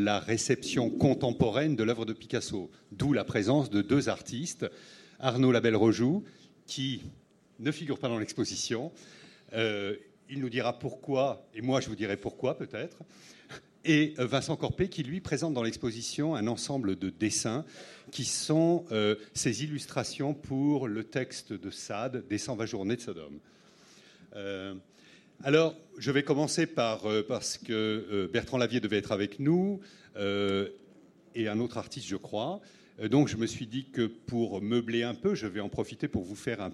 la réception contemporaine de l'œuvre de Picasso, d'où la présence de deux artistes, Arnaud Labelle-Rojoux, qui ne figure pas dans l'exposition. Euh, il nous dira pourquoi, et moi je vous dirai pourquoi peut-être. Et euh, Vincent Corpé, qui lui présente dans l'exposition un ensemble de dessins qui sont euh, ses illustrations pour le texte de Sade, Des 120 journées de Sodome. Alors, je vais commencer par, parce que Bertrand Lavier devait être avec nous, et un autre artiste, je crois. Euh, donc je me suis dit que pour meubler un peu, je vais en profiter pour vous faire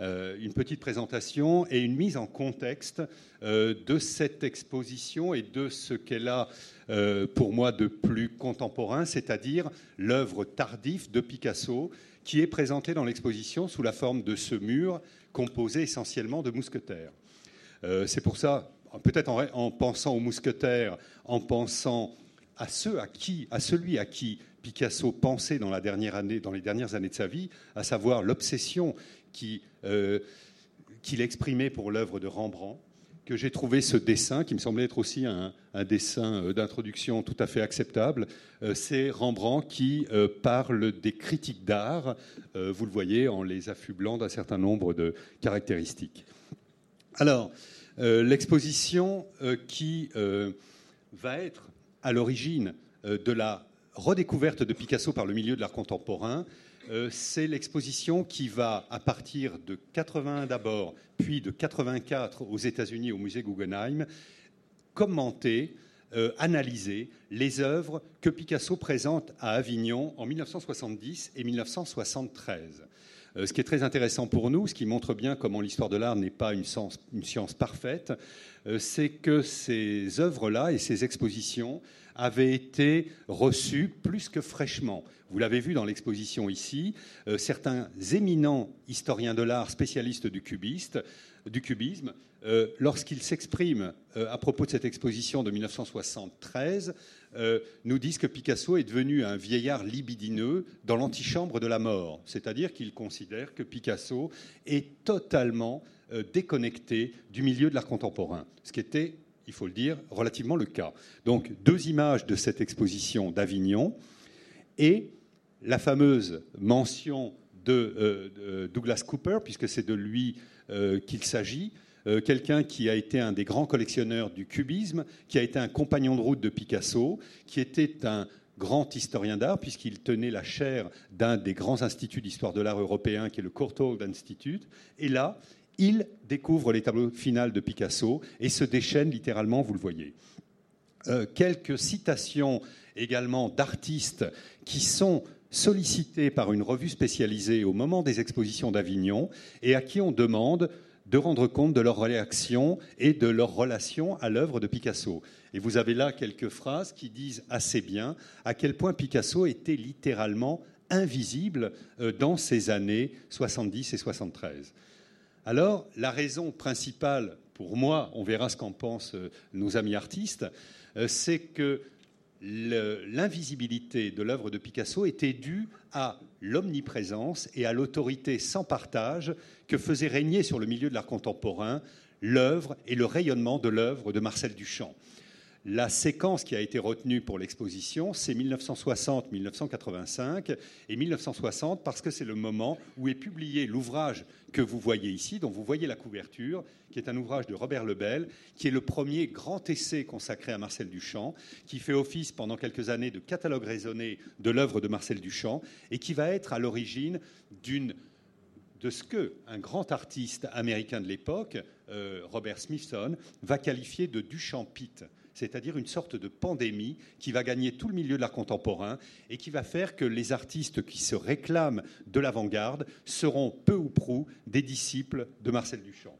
euh, une petite présentation et une mise en contexte euh, de cette exposition et de ce qu'elle a pour moi de plus contemporain, c'est-à-dire l'œuvre tardive de Picasso qui est présentée dans l'exposition sous la forme de ce mur composé essentiellement de mousquetaires. C'est pour ça, peut-être en, en, pensant aux mousquetaires, en pensant à ceux à qui, à celui à qui Picasso pensait dans, les dernières années de sa vie, à savoir l'obsession euh, qu'il exprimait pour l'œuvre de Rembrandt, que j'ai trouvé ce dessin, qui me semblait être aussi un, dessin euh, d'introduction tout à fait acceptable. Euh, c'est Rembrandt qui parle des critiques d'art, vous le voyez, en les affublant d'un certain nombre de caractéristiques. Alors, l'exposition qui va être à l'origine de la redécouverte de Picasso par le milieu de l'art contemporain, euh, c'est l'exposition qui va, à partir de 81 d'abord, puis de 84 aux États-Unis au musée Guggenheim, commenter, euh, analyser les œuvres que Picasso présente à Avignon en 1970 et 1973. Euh, ce qui est très intéressant pour nous, ce qui montre bien comment l'histoire de l'art n'est pas une science parfaite, c'est que ces œuvres-là et ces expositions avait été reçu plus que fraîchement. Vous l'avez vu dans l'exposition ici, euh, certains éminents historiens de l'art, spécialistes du, cubisme, euh, lorsqu'ils s'expriment euh, à propos de cette exposition de 1973, nous disent que Picasso est devenu un vieillard libidineux dans l'antichambre de la mort, c'est-à-dire qu'ils considèrent que Picasso est totalement déconnecté du milieu de l'art contemporain, ce qui était il faut le dire, relativement le cas. Donc deux images de cette exposition d'Avignon et la fameuse mention de, euh, Douglas Cooper, puisque c'est de lui euh, qu'il s'agit, euh, quelqu'un qui a été un des grands collectionneurs du cubisme, qui a été un compagnon de route de Picasso, qui était un grand historien d'art, puisqu'il tenait la chaire d'un des grands instituts d'histoire de l'art européen, qui est le Courtauld Institute. Et là, il découvre les tableaux finaux de Picasso et se déchaîne littéralement, vous le voyez. Euh, quelques citations également d'artistes qui sont sollicités par une revue spécialisée au moment des expositions d'Avignon et à qui on demande de rendre compte de leur réaction et de leur relation à l'œuvre de Picasso. Et vous avez là quelques phrases qui disent assez bien à quel point Picasso était littéralement invisible euh, dans ces années 70 et 73. Alors, la raison principale, pour moi, on verra ce qu'en pensent euh, nos amis artistes, euh, c'est que l'invisibilité de l'œuvre de Picasso était due à l'omniprésence et à l'autorité sans partage que faisait régner sur le milieu de l'art contemporain l'œuvre et le rayonnement de l'œuvre de Marcel Duchamp. La séquence qui a été retenue pour l'exposition, c'est 1960-1985 et 1960 parce que c'est le moment où est publié l'ouvrage que vous voyez ici, dont vous voyez la couverture, qui est un ouvrage de Robert Lebel, qui est le premier grand essai consacré à Marcel Duchamp, qui fait office pendant quelques années de catalogue raisonné de l'œuvre de Marcel Duchamp et qui va être à l'origine de ce que un grand artiste américain de l'époque, euh, Robert Smithson, va qualifier de Duchampite c'est-à-dire une sorte de pandémie qui va gagner tout le milieu de l'art contemporain et qui va faire que les artistes qui se réclament de l'avant-garde seront peu ou prou des disciples de Marcel Duchamp.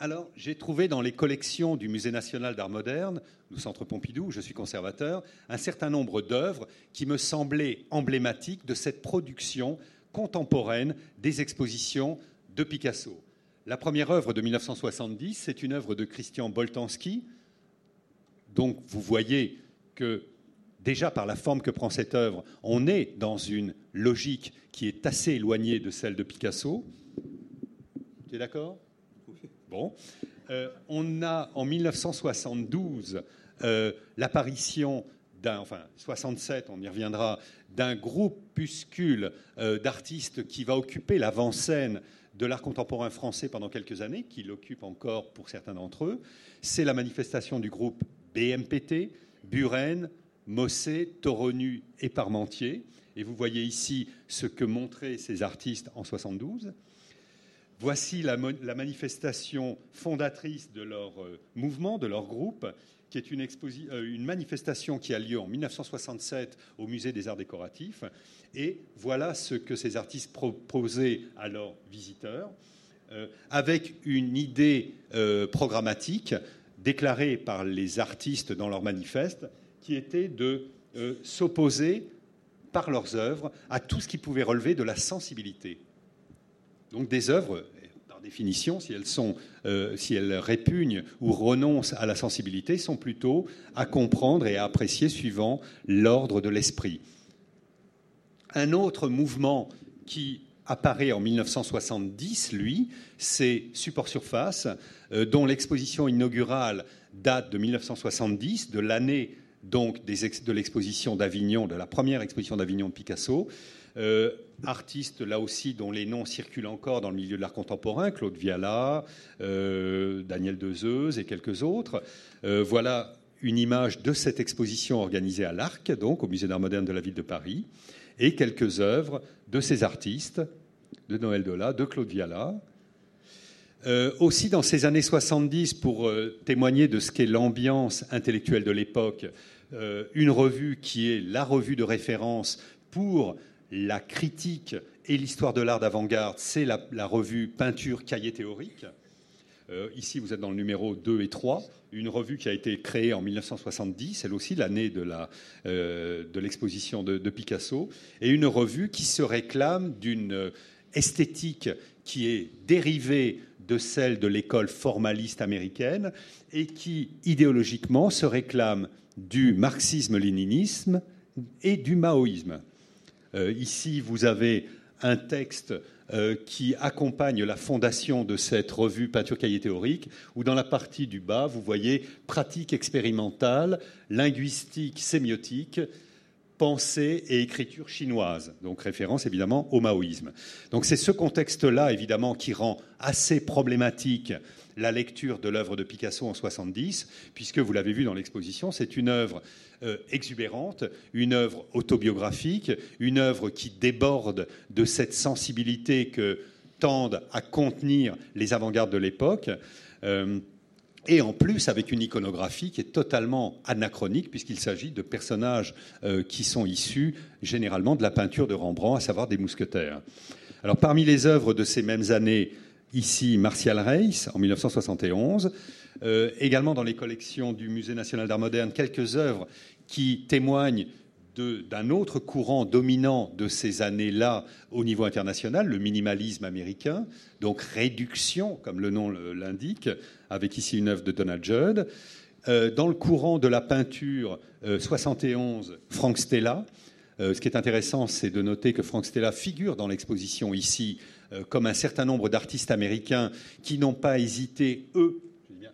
Alors, j'ai trouvé dans les collections du Musée national d'art moderne, du Centre Pompidou, où je suis conservateur, un certain nombre d'œuvres qui me semblaient emblématiques de cette production contemporaine des expositions de Picasso. La première œuvre de 1970, c'est une œuvre de Christian Boltanski, donc vous voyez que déjà par la forme que prend cette œuvre, on est dans une logique qui est assez éloignée de celle de Picasso. Tu es d'accord? Bon. Euh, on a en 1972 l'apparition d'un, enfin 67, on y reviendra, d'un groupuscule d'artistes qui va occuper l'avant-scène de l'art contemporain français pendant quelques années, qui l'occupe encore pour certains d'entre eux. C'est la manifestation du groupe BMPT, Buren, Mossé, Toronu et Parmentier. Et vous voyez ici ce que montraient ces artistes en 72. Voici la, manifestation fondatrice de leur euh, mouvement, de leur groupe, qui est une, euh, manifestation qui a lieu en 1967 au Musée des Arts Décoratifs. Et voilà ce que ces artistes proposaient à leurs visiteurs, euh, avec une idée programmatique déclarée par les artistes dans leur manifeste, qui était de s'opposer par leurs œuvres à tout ce qui pouvait relever de la sensibilité. Donc des œuvres, par définition, si elles, euh, si elles répugnent ou renoncent à la sensibilité, sont plutôt à comprendre et à apprécier suivant l'ordre de l'esprit. Un autre mouvement qui apparaît en 1970, lui, c'est Support Surface, euh, dont l'exposition inaugurale date de 1970, de l'année donc de l'exposition d'Avignon, de la première exposition d'Avignon de Picasso. Euh, artistes, là aussi, dont les noms circulent encore dans le milieu de l'art contemporain, Claude Viala, euh, Daniel Dezeuze et quelques autres. Voilà une image de cette exposition organisée à l'Arc, donc au Musée d'art moderne de la ville de Paris, et quelques œuvres de ces artistes, de Noël Dola, de Claude Viala. aussi dans ces années 70, pour témoigner de ce qu'est l'ambiance intellectuelle de l'époque, une revue qui est la revue de référence pour la critique et l'histoire de l'art d'avant-garde, c'est la, revue Peinture Cahier théorique. Euh, ici, vous êtes dans le numéro 2 et 3, une revue qui a été créée en 1970, elle aussi l'année de, euh, l'exposition de, Picasso, et une revue qui se réclame d'une esthétique qui est dérivée de celle de l'école formaliste américaine et qui, idéologiquement, se réclame du marxisme-léninisme et du maoïsme. Euh, ici, vous avez un texte euh, qui accompagne la fondation de cette revue Peinture Cahier théorique, où dans la partie du bas, vous voyez pratique expérimentale, linguistique, sémiotique, pensée et écriture chinoise, donc référence évidemment au maoïsme. Donc c'est ce contexte-là évidemment qui rend assez problématique la lecture de l'œuvre de Picasso en 70, puisque vous l'avez vu dans l'exposition, c'est une œuvre euh, exubérante, une œuvre autobiographique, une œuvre qui déborde de cette sensibilité que tendent à contenir les avant-gardes de l'époque. Euh, et en plus avec une iconographie qui est totalement anachronique, puisqu'il s'agit de personnages euh, qui sont issus généralement de la peinture de Rembrandt, à savoir des mousquetaires. Alors parmi les œuvres de ces mêmes années, ici Martial Reis en 1971, euh, également dans les collections du Musée national d'art moderne, quelques œuvres qui témoignent d'un autre courant dominant de ces années-là au niveau international, le minimalisme américain, donc réduction, comme le nom l'indique, avec ici une œuvre de Donald Judd. Euh, dans le courant de la peinture 71, euh, Frank Stella. ce qui est intéressant, c'est de noter que Frank Stella figure dans l'exposition ici comme un certain nombre d'artistes américains qui n'ont pas hésité, eux,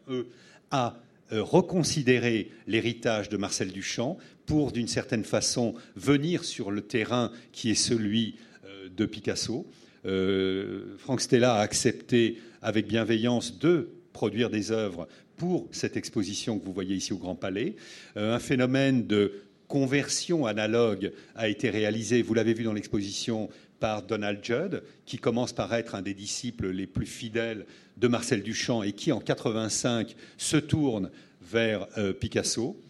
eux, à euh, reconsidérer l'héritage de Marcel Duchamp pour, d'une certaine façon, venir sur le terrain qui est celui euh, de Picasso. Euh, Franck Stella a accepté avec bienveillance de produire des œuvres pour cette exposition que vous voyez ici au Grand Palais. un phénomène de conversion analogue a été réalisé, vous l'avez vu dans l'exposition, par Donald Judd, qui commence par être un des disciples les plus fidèles de Marcel Duchamp et qui, en 85, se tourne vers euh, Picasso.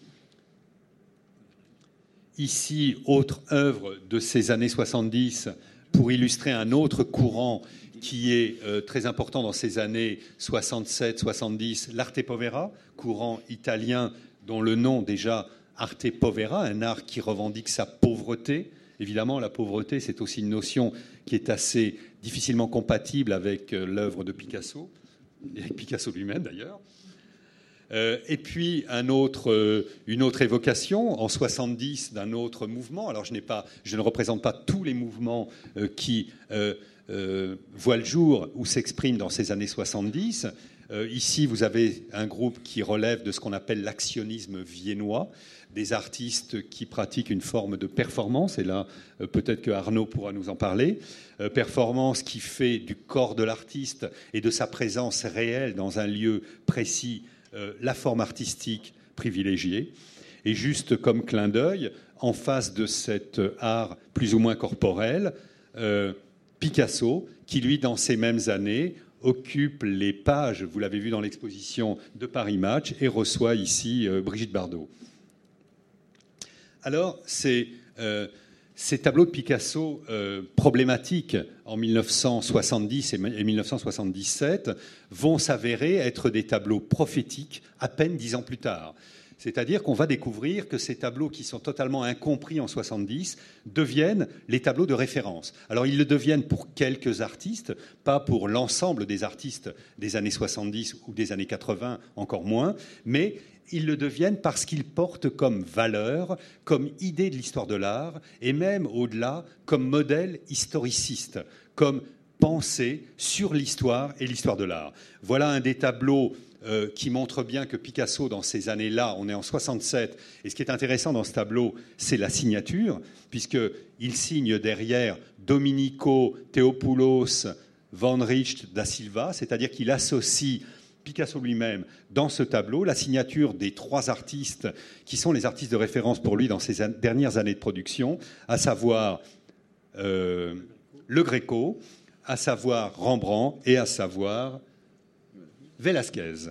Ici, autre œuvre de ces années 70 pour illustrer un autre courant qui est euh, très important dans ces années 67-70, l'arte povera, courant italien dont le nom déjà arte povera, un art qui revendique sa pauvreté, Évidemment, la pauvreté, c'est aussi une notion qui est assez difficilement compatible avec euh, l'œuvre de Picasso, et avec Picasso lui-même d'ailleurs. Euh, et puis euh, une autre évocation en 70 d'un autre mouvement. Alors je, ne représente pas tous les mouvements qui voient le jour ou s'expriment dans ces années 70. Euh, ici, vous avez un groupe qui relève de ce qu'on appelle l'actionnisme viennois, des artistes qui pratiquent une forme de performance, et là, euh, peut-être que Arnaud pourra nous en parler, euh, performance qui fait du corps de l'artiste et de sa présence réelle dans un lieu précis la forme artistique privilégiée. Et juste comme clin d'œil, en face de cet art plus ou moins corporel, Picasso, qui lui, dans ces mêmes années, occupe les pages, vous l'avez vu dans l'exposition de Paris Match, et reçoit ici euh, Brigitte Bardot. Alors, ces, euh, ces tableaux de Picasso euh, problématiques en 1970 et 1977 vont s'avérer être des tableaux prophétiques à peine dix ans plus tard. C'est-à-dire qu'on va découvrir que ces tableaux qui sont totalement incompris en 70 deviennent les tableaux de référence. Alors ils le deviennent pour quelques artistes, pas pour l'ensemble des artistes des années 70 ou des années 80, encore moins, mais ils le deviennent parce qu'ils portent comme valeur, comme idée de l'histoire de l'art, et même au-delà, comme modèle historiciste, comme pensée sur l'histoire et l'histoire de l'art. Voilà un des tableaux euh, qui montre bien que Picasso, dans ces années-là, on est en 67, et ce qui est intéressant dans ce tableau, c'est la signature, puisqu'il signe derrière Domenico Theopoulos Van Richt da Silva, c'est-à-dire qu'il associe Picasso lui-même dans ce tableau la signature des trois artistes qui sont les artistes de référence pour lui dans ses dernières années de production, à savoir euh, Le Greco, à savoir Rembrandt et à savoir Velasquez.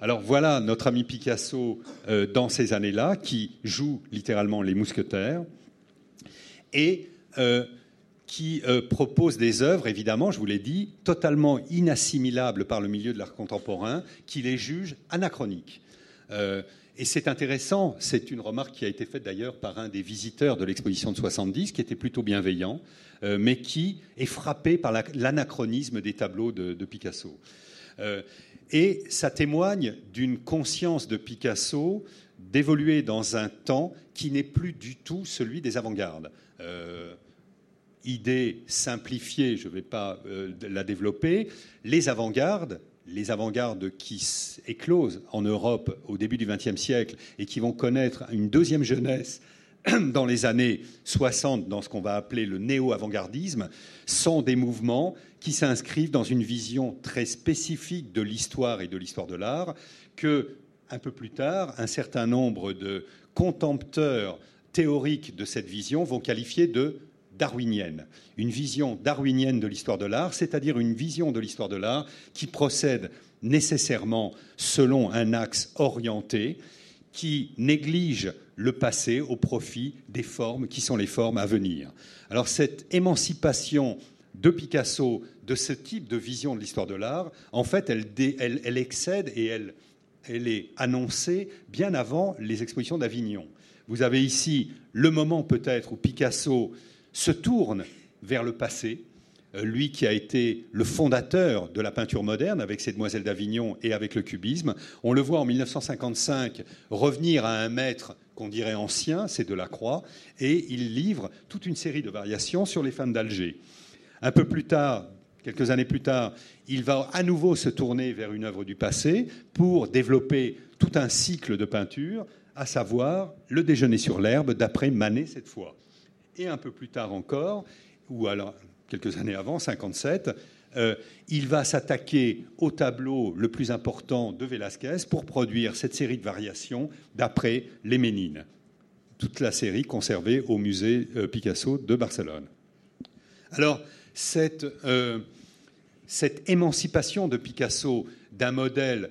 Alors voilà notre ami Picasso euh, dans ces années-là, qui joue littéralement les mousquetaires et euh, qui euh, propose des œuvres, évidemment, je vous l'ai dit, totalement inassimilables par le milieu de l'art contemporain, qui les juge anachroniques. et c'est intéressant, c'est une remarque qui a été faite d'ailleurs par un des visiteurs de l'exposition de 70, qui était plutôt bienveillant, mais qui est frappé par l'anachronisme des tableaux de Picasso. Euh, et ça témoigne d'une conscience de Picasso d'évoluer dans un temps qui n'est plus du tout celui des avant-gardes. Euh, idée simplifiée, je ne vais pas euh, la développer, les avant-gardes, les avant-gardes qui éclosent en Europe au début du XXe siècle et qui vont connaître une deuxième jeunesse dans les années 60, dans ce qu'on va appeler le néo-avant-gardisme, sont des mouvements qui s'inscrivent dans une vision très spécifique de l'histoire et de l'histoire de l'art, que, un peu plus tard, un certain nombre de contempteurs théoriques de cette vision vont qualifier de darwinienne. Une vision darwinienne de l'histoire de l'art, c'est-à-dire une vision de l'histoire de l'art qui procède nécessairement selon un axe orienté, qui néglige le passé au profit des formes qui sont les formes à venir. Alors cette émancipation de Picasso de ce type de vision de l'histoire de l'art, en fait, elle, excède et elle, est annoncée bien avant les expositions d'Avignon. Vous avez ici le moment peut-être où Picasso se tourne vers le passé, euh, lui qui a été le fondateur de la peinture moderne avec ses demoiselles d'Avignon et avec le cubisme. On le voit en 1955 revenir à un maître qu'on dirait ancien, c'est Delacroix, et il livre toute une série de variations sur les femmes d'Alger. Un peu plus tard, quelques années plus tard, il va à nouveau se tourner vers une œuvre du passé pour développer tout un cycle de peinture, à savoir le déjeuner sur l'herbe d'après Manet cette fois. Et un peu plus tard encore, ou alors quelques années avant, 57, euh, il va s'attaquer au tableau le plus important de Velázquez pour produire cette série de variations d'après les Ménines. Toute la série conservée au musée euh, Picasso de Barcelone. Alors, euh, cette émancipation de Picasso d'un modèle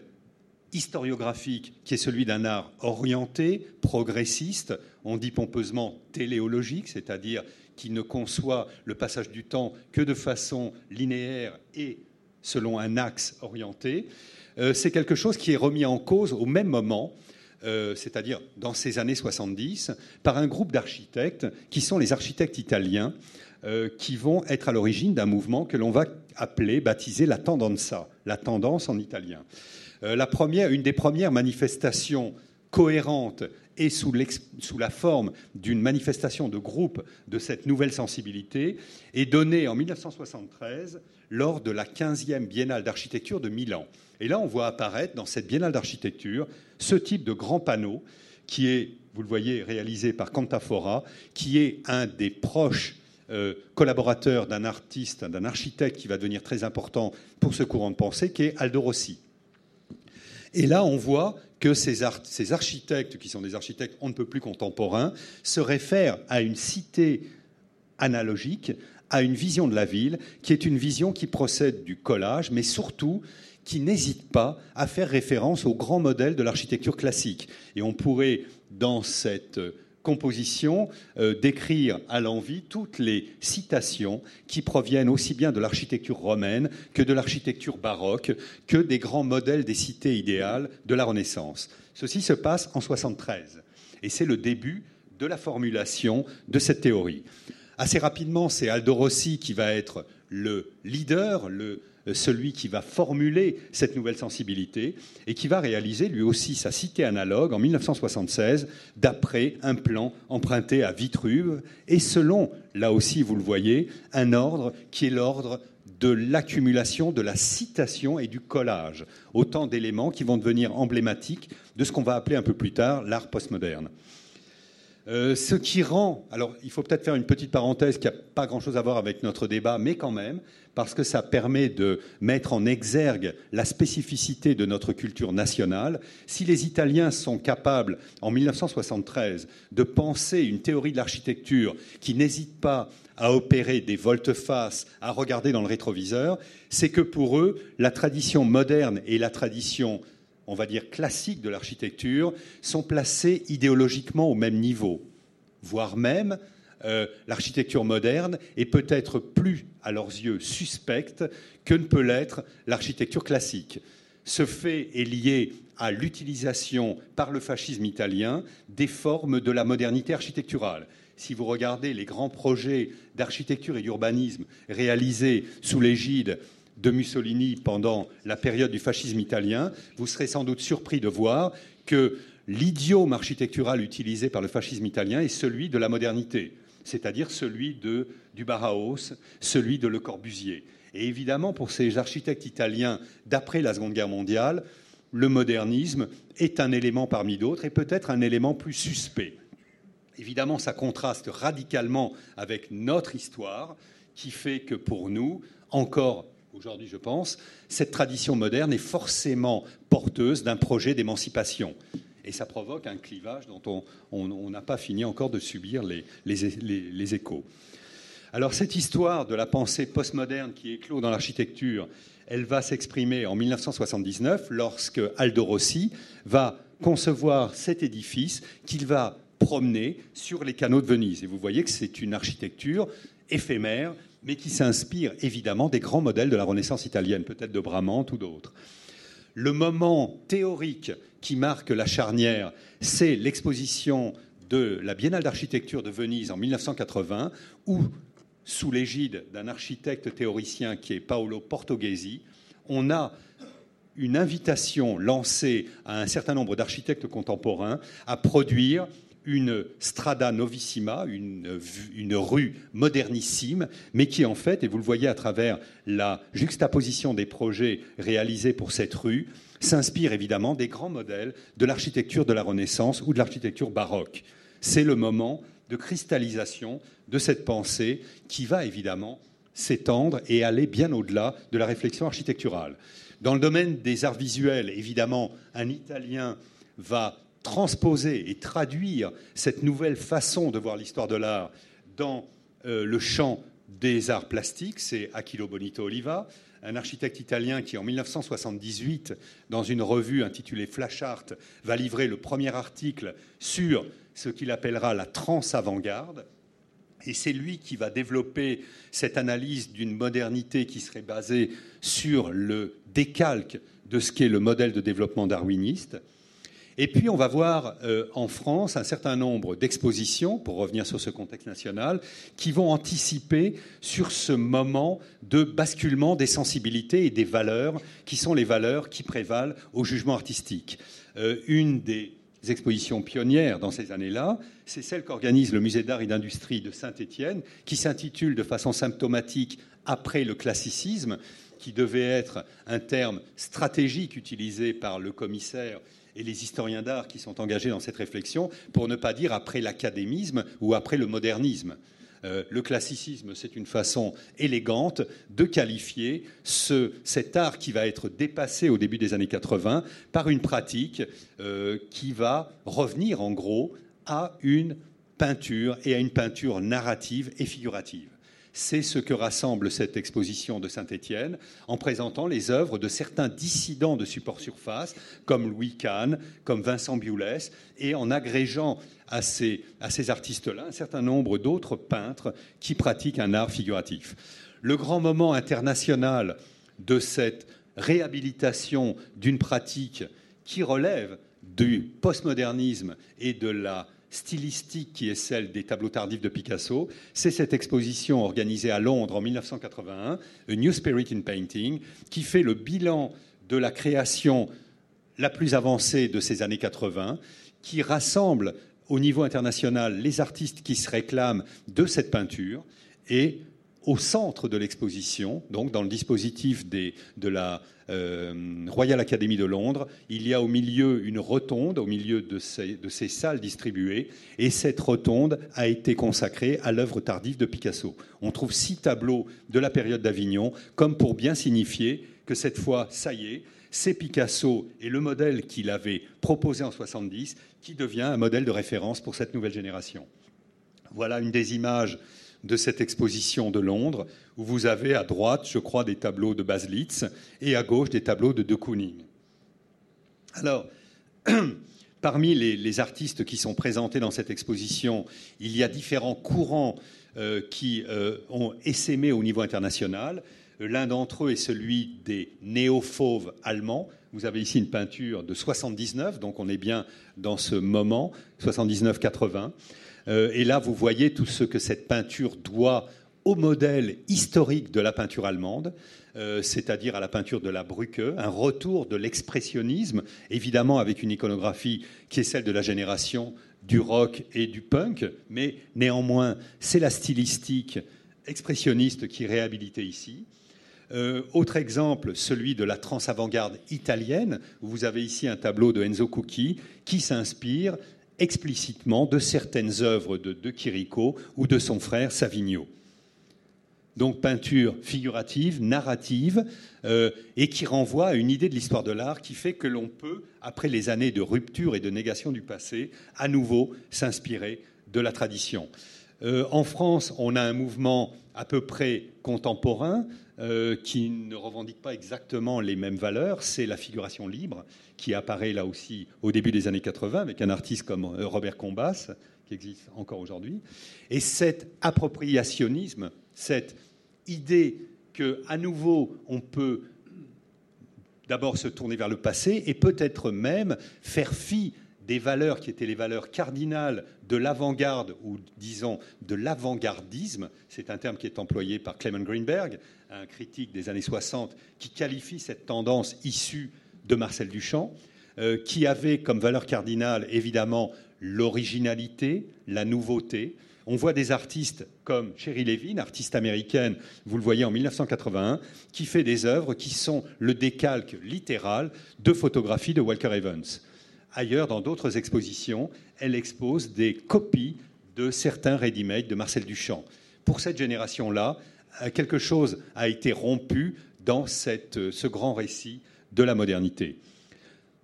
historiographique qui est celui d'un art orienté, progressiste, on dit pompeusement téléologique, c'est-à-dire qui ne conçoit le passage du temps que de façon linéaire et selon un axe orienté, euh, c'est quelque chose qui est remis en cause au même moment, euh, c'est-à-dire dans ces années 70, par un groupe d'architectes qui sont les architectes italiens, euh, qui vont être à l'origine d'un mouvement que l'on va appeler, baptiser la tendenza, la tendance en italien. la première, une des premières manifestations cohérente et sous, la forme d'une manifestation de groupe de cette nouvelle sensibilité est donnée en 1973 lors de la 15e Biennale d'architecture de Milan. Et là, on voit apparaître dans cette Biennale d'architecture ce type de grand panneau qui est, vous le voyez, réalisé par Cantafora, qui est un des proches euh, collaborateurs d'un artiste, d'un architecte qui va devenir très important pour ce courant de pensée, qui est Aldo Rossi. Et là, on voit que ces, architectes, qui sont des architectes on ne peut plus contemporains, se réfèrent à une cité analogique, à une vision de la ville, qui est une vision qui procède du collage, mais surtout qui n'hésite pas à faire référence aux grands modèles de l'architecture classique. Et on pourrait, dans cette composition, euh, décrire à l'envie toutes les citations qui proviennent aussi bien de l'architecture romaine que de l'architecture baroque, que des grands modèles des cités idéales de la Renaissance. Ceci se passe en 73 et c'est le début de la formulation de cette théorie. Assez rapidement, c'est Aldo Rossi qui va être le leader, le, euh, celui qui va formuler cette nouvelle sensibilité et qui va réaliser lui aussi sa cité analogue en 1976 d'après un plan emprunté à Vitruve et selon, là aussi vous le voyez, un ordre qui est l'ordre de l'accumulation, de la citation et du collage, autant d'éléments qui vont devenir emblématiques de ce qu'on va appeler un peu plus tard l'art postmoderne. Euh, ce qui rend, alors il faut peut-être faire une petite parenthèse qui n'a pas grand-chose à voir avec notre débat, mais quand même, parce que ça permet de mettre en exergue la spécificité de notre culture nationale. Si les Italiens sont capables, en 1973, de penser une théorie de l'architecture qui n'hésite pas à opérer des volte-face, à regarder dans le rétroviseur, c'est que pour eux, la tradition moderne et la tradition on va dire, classiques de l'architecture sont placés idéologiquement au même niveau, voire même euh, l'architecture moderne est peut-être plus, à leurs yeux, suspecte que ne peut l'être l'architecture classique. Ce fait est lié à l'utilisation par le fascisme italien des formes de la modernité architecturale. Si vous regardez les grands projets d'architecture et d'urbanisme réalisés sous l'égide de Mussolini pendant la période du fascisme italien, vous serez sans doute surpris de voir que l'idiome architectural utilisé par le fascisme italien est celui de la modernité, c'est-à-dire celui de, du Bauhaus, celui de Le Corbusier. Et évidemment, pour ces architectes italiens d'après la Seconde Guerre mondiale, le modernisme est un élément parmi d'autres et peut-être un élément plus suspect. Évidemment, ça contraste radicalement avec notre histoire, qui fait que pour nous, encore aujourd'hui je pense, cette tradition moderne est forcément porteuse d'un projet d'émancipation. Et ça provoque un clivage dont on n'a pas fini encore de subir les, échos. Alors cette histoire de la pensée postmoderne qui éclot dans l'architecture, elle va s'exprimer en 1979 lorsque Aldo Rossi va concevoir cet édifice qu'il va promener sur les canaux de Venise. Et vous voyez que c'est une architecture éphémère mais qui s'inspire évidemment des grands modèles de la Renaissance italienne, peut-être de Bramante ou d'autres. Le moment théorique qui marque la charnière, c'est l'exposition de la Biennale d'architecture de Venise en 1980, où, sous l'égide d'un architecte théoricien qui est Paolo Portoghesi, on a une invitation lancée à un certain nombre d'architectes contemporains à produire une strada novissima, une, rue modernissime, mais qui en fait, et vous le voyez à travers la juxtaposition des projets réalisés pour cette rue, s'inspire évidemment des grands modèles de l'architecture de la Renaissance ou de l'architecture baroque. C'est le moment de cristallisation de cette pensée qui va évidemment s'étendre et aller bien au-delà de la réflexion architecturale. Dans le domaine des arts visuels, évidemment, un Italien va transposer et traduire cette nouvelle façon de voir l'histoire de l'art dans euh, le champ des arts plastiques, c'est Aquilo Bonito Oliva, un architecte italien qui, en 1978, dans une revue intitulée Flash Art, va livrer le premier article sur ce qu'il appellera la trans-avant-garde. Et c'est lui qui va développer cette analyse d'une modernité qui serait basée sur le décalque de ce qu'est le modèle de développement darwiniste. Et puis, on va voir euh, en France un certain nombre d'expositions, pour revenir sur ce contexte national, qui vont anticiper sur ce moment de basculement des sensibilités et des valeurs, qui sont les valeurs qui prévalent au jugement artistique. Euh, une des expositions pionnières dans ces années-là, c'est celle qu'organise le Musée d'art et d'industrie de Saint-Étienne, qui s'intitule de façon symptomatique Après le classicisme, qui devait être un terme stratégique utilisé par le commissaire et les historiens d'art qui sont engagés dans cette réflexion, pour ne pas dire après l'académisme ou après le modernisme. Euh, le classicisme, c'est une façon élégante de qualifier cet art qui va être dépassé au début des années 80 par une pratique euh, qui va revenir en gros à une peinture et à une peinture narrative et figurative. C'est ce que rassemble cette exposition de Saint-Étienne en présentant les œuvres de certains dissidents de support surface, comme Louis Kahn, comme Vincent Bioulès, et en agrégeant à ces artistes-là un certain nombre d'autres peintres qui pratiquent un art figuratif. Le grand moment international de cette réhabilitation d'une pratique qui relève du postmodernisme et de la stylistique qui est celle des tableaux tardifs de Picasso, c'est cette exposition organisée à Londres en 1981, A New Spirit in Painting, qui fait le bilan de la création la plus avancée de ces années 80, qui rassemble au niveau international les artistes qui se réclament de cette peinture et au centre de l'exposition, donc dans le dispositif de la euh, Royal Academy de Londres, il y a au milieu une rotonde, au milieu de ces, de ces salles distribuées, et cette rotonde a été consacrée à l'œuvre tardive de Picasso. On trouve six tableaux de la période d'Avignon, comme pour bien signifier que cette fois, ça y est, c'est Picasso et le modèle qu'il avait proposé en 70 qui devient un modèle de référence pour cette nouvelle génération. Voilà une des images de cette exposition de Londres, où vous avez à droite, je crois, des tableaux de Baslitz et à gauche des tableaux de De Kooning. Alors, parmi les, artistes qui sont présentés dans cette exposition, il y a différents courants euh, qui euh, ont essaimé au niveau international. L'un d'entre eux est celui des néo-fauves allemands. Vous avez ici une peinture de 79, donc on est bien dans ce moment, 79-80. Euh, et là, vous voyez tout ce que cette peinture doit au modèle historique de la peinture allemande, euh, c'est-à-dire à la peinture de la Brücke, un retour de l'expressionnisme, évidemment avec une iconographie qui est celle de la génération du rock et du punk, mais néanmoins, c'est la stylistique expressionniste qui est réhabilitée ici. Euh, autre exemple, celui de la trans-avant-garde italienne, où vous avez ici un tableau de Enzo Cucchi qui s'inspire explicitement de certaines œuvres de, de Chirico ou de son frère Savigno. Donc peinture figurative, narrative, euh, et qui renvoie à une idée de l'histoire de l'art qui fait que l'on peut, après les années de rupture et de négation du passé, à nouveau s'inspirer de la tradition. Euh, en France, on a un mouvement à peu près contemporain euh, qui ne revendique pas exactement les mêmes valeurs. C'est la figuration libre qui apparaît là aussi au début des années 80 avec un artiste comme euh, Robert Combas, qui existe encore aujourd'hui. Et cet appropriationnisme, cette idée que à nouveau on peut d'abord se tourner vers le passé et peut-être même faire fi des valeurs qui étaient les valeurs cardinales de l'avant-garde, ou disons de l'avant-gardisme, c'est un terme qui est employé par Clement Greenberg, un critique des années 60, qui qualifie cette tendance issue de Marcel Duchamp, euh, qui avait comme valeur cardinale évidemment l'originalité, la nouveauté. On voit des artistes comme Sherry Levin, artiste américaine, vous le voyez en 1981, qui fait des œuvres qui sont le décalque littéral de photographies de Walker Evans. Ailleurs, dans d'autres expositions, elle expose des copies de certains ready-made de Marcel Duchamp. Pour cette génération-là, euh, quelque chose a été rompu dans cette, ce grand récit de la modernité.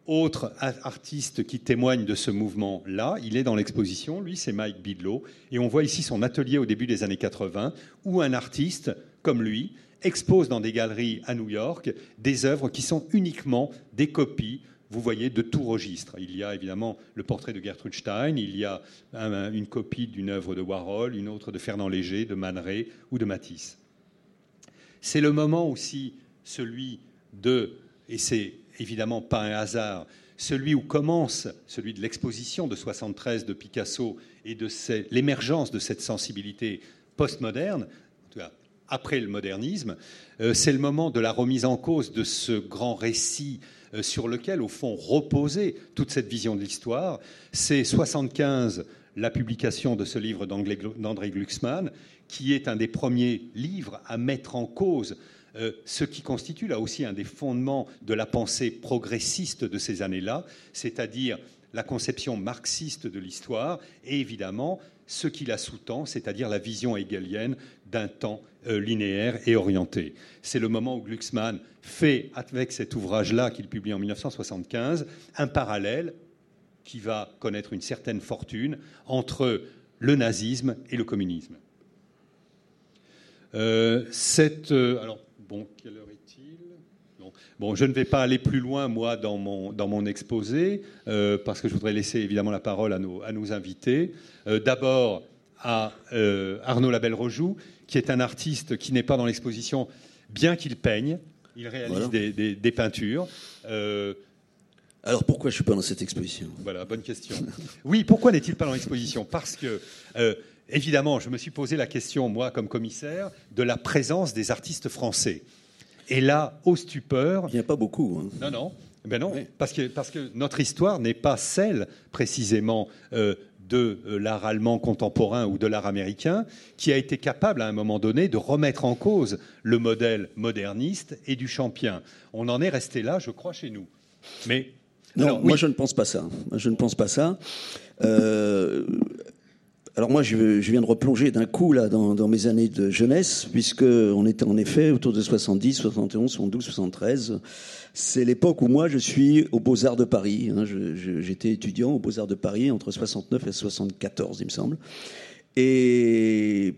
Autre artiste qui témoigne de ce mouvement-là, il est dans l'exposition, lui c'est Mike Bidlow, et on voit ici son atelier au début des années 80, où un artiste comme lui expose dans des galeries à New York des œuvres qui sont uniquement des copies vous voyez, de tout registre. Il y a évidemment le portrait de Gertrude Stein, il y a une copie d'une œuvre de Warhol, une autre de Fernand Léger, de Man ou de Matisse. C'est le moment aussi, celui de, et c'est évidemment pas un hasard, celui où commence, celui de l'exposition de 73 de Picasso et de l'émergence de cette sensibilité postmoderne, après le modernisme. C'est le moment de la remise en cause de ce grand récit sur lequel, au fond, reposait toute cette vision de l'histoire. C'est 75 la publication de ce livre d'André Glucksmann, qui est un des premiers livres à mettre en cause euh, ce qui constitue là aussi un des fondements de la pensée progressiste de ces années-là, c'est-à-dire la conception marxiste de l'histoire et évidemment ce qui la sous-tend, c'est-à-dire la vision hegelienne d'un temps euh, linéaire et orienté. C'est le moment où Glucksmann fait, avec cet ouvrage-là qu'il publie en 1975, un parallèle qui va connaître une certaine fortune entre le nazisme et le communisme. Euh, cette, alors, Bon, quelle heure est-il? Bon, je ne vais pas aller plus loin, moi, dans mon, dans mon exposé, euh, parce que je voudrais laisser évidemment la parole à nos, à nos invités. Euh, d'abord à euh, Arnaud Labelle-Rojoux, qui est un artiste qui n'est pas dans l'exposition, bien qu'il peigne. Il réalise des, des, peintures. alors pourquoi je ne suis pas dans cette exposition? Voilà, bonne question. Oui, pourquoi n'est-il pas dans l'exposition? Parce que évidemment, je me suis posé la question, moi, comme commissaire, de la présence des artistes français. Et là, au stupeur. Il n'y a pas beaucoup. Hein. Non, non. Ben non, parce, que, parce que notre histoire n'est pas celle, précisément, euh, de euh, l'art allemand contemporain ou de l'art américain, qui a été capable, à un moment donné, de remettre en cause le modèle moderniste et du champien. On en est resté là, je crois, chez nous. Mais. Non, moi, je ne pense pas ça. Je ne pense pas ça. Euh, alors moi, je, viens de replonger d'un coup là dans, mes années de jeunesse, puisque on était en effet autour de 70, 71, 72, 73. C'est l'époque où moi je suis aux Beaux Arts de Paris. Hein. J'étais étudiant aux Beaux Arts de Paris entre 69 et 74, il me semble. Et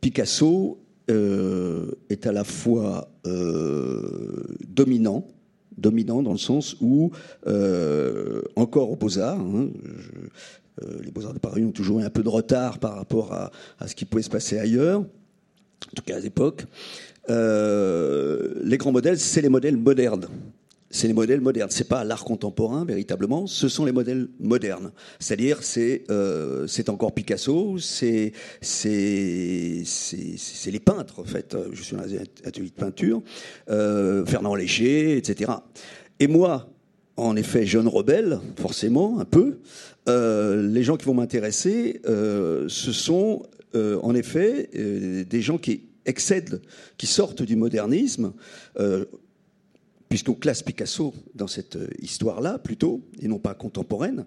Picasso euh, est à la fois euh, dominant, dominant dans le sens où, euh, encore aux Beaux-Arts, hein, les Beaux-Arts de Paris ont toujours eu un peu de retard par rapport à, ce qui pouvait se passer ailleurs, en tout cas à l'époque. Euh, les grands modèles, c'est les modèles modernes. C'est les modèles modernes. C'est pas l'art contemporain véritablement. Ce sont les modèles modernes. C'est-à-dire, c'est euh, c'est encore Picasso, c'est c'est c'est les peintres en fait. Je suis dans un atelier de peinture, Fernand Léger, etc. Et moi, en effet, jeune rebelle, forcément, un peu, euh, les gens qui vont m'intéresser, euh, ce sont euh, en effet des gens qui excèdent, qui sortent du modernisme, puisqu'on classe Picasso dans cette histoire-là plutôt, et non pas contemporaine.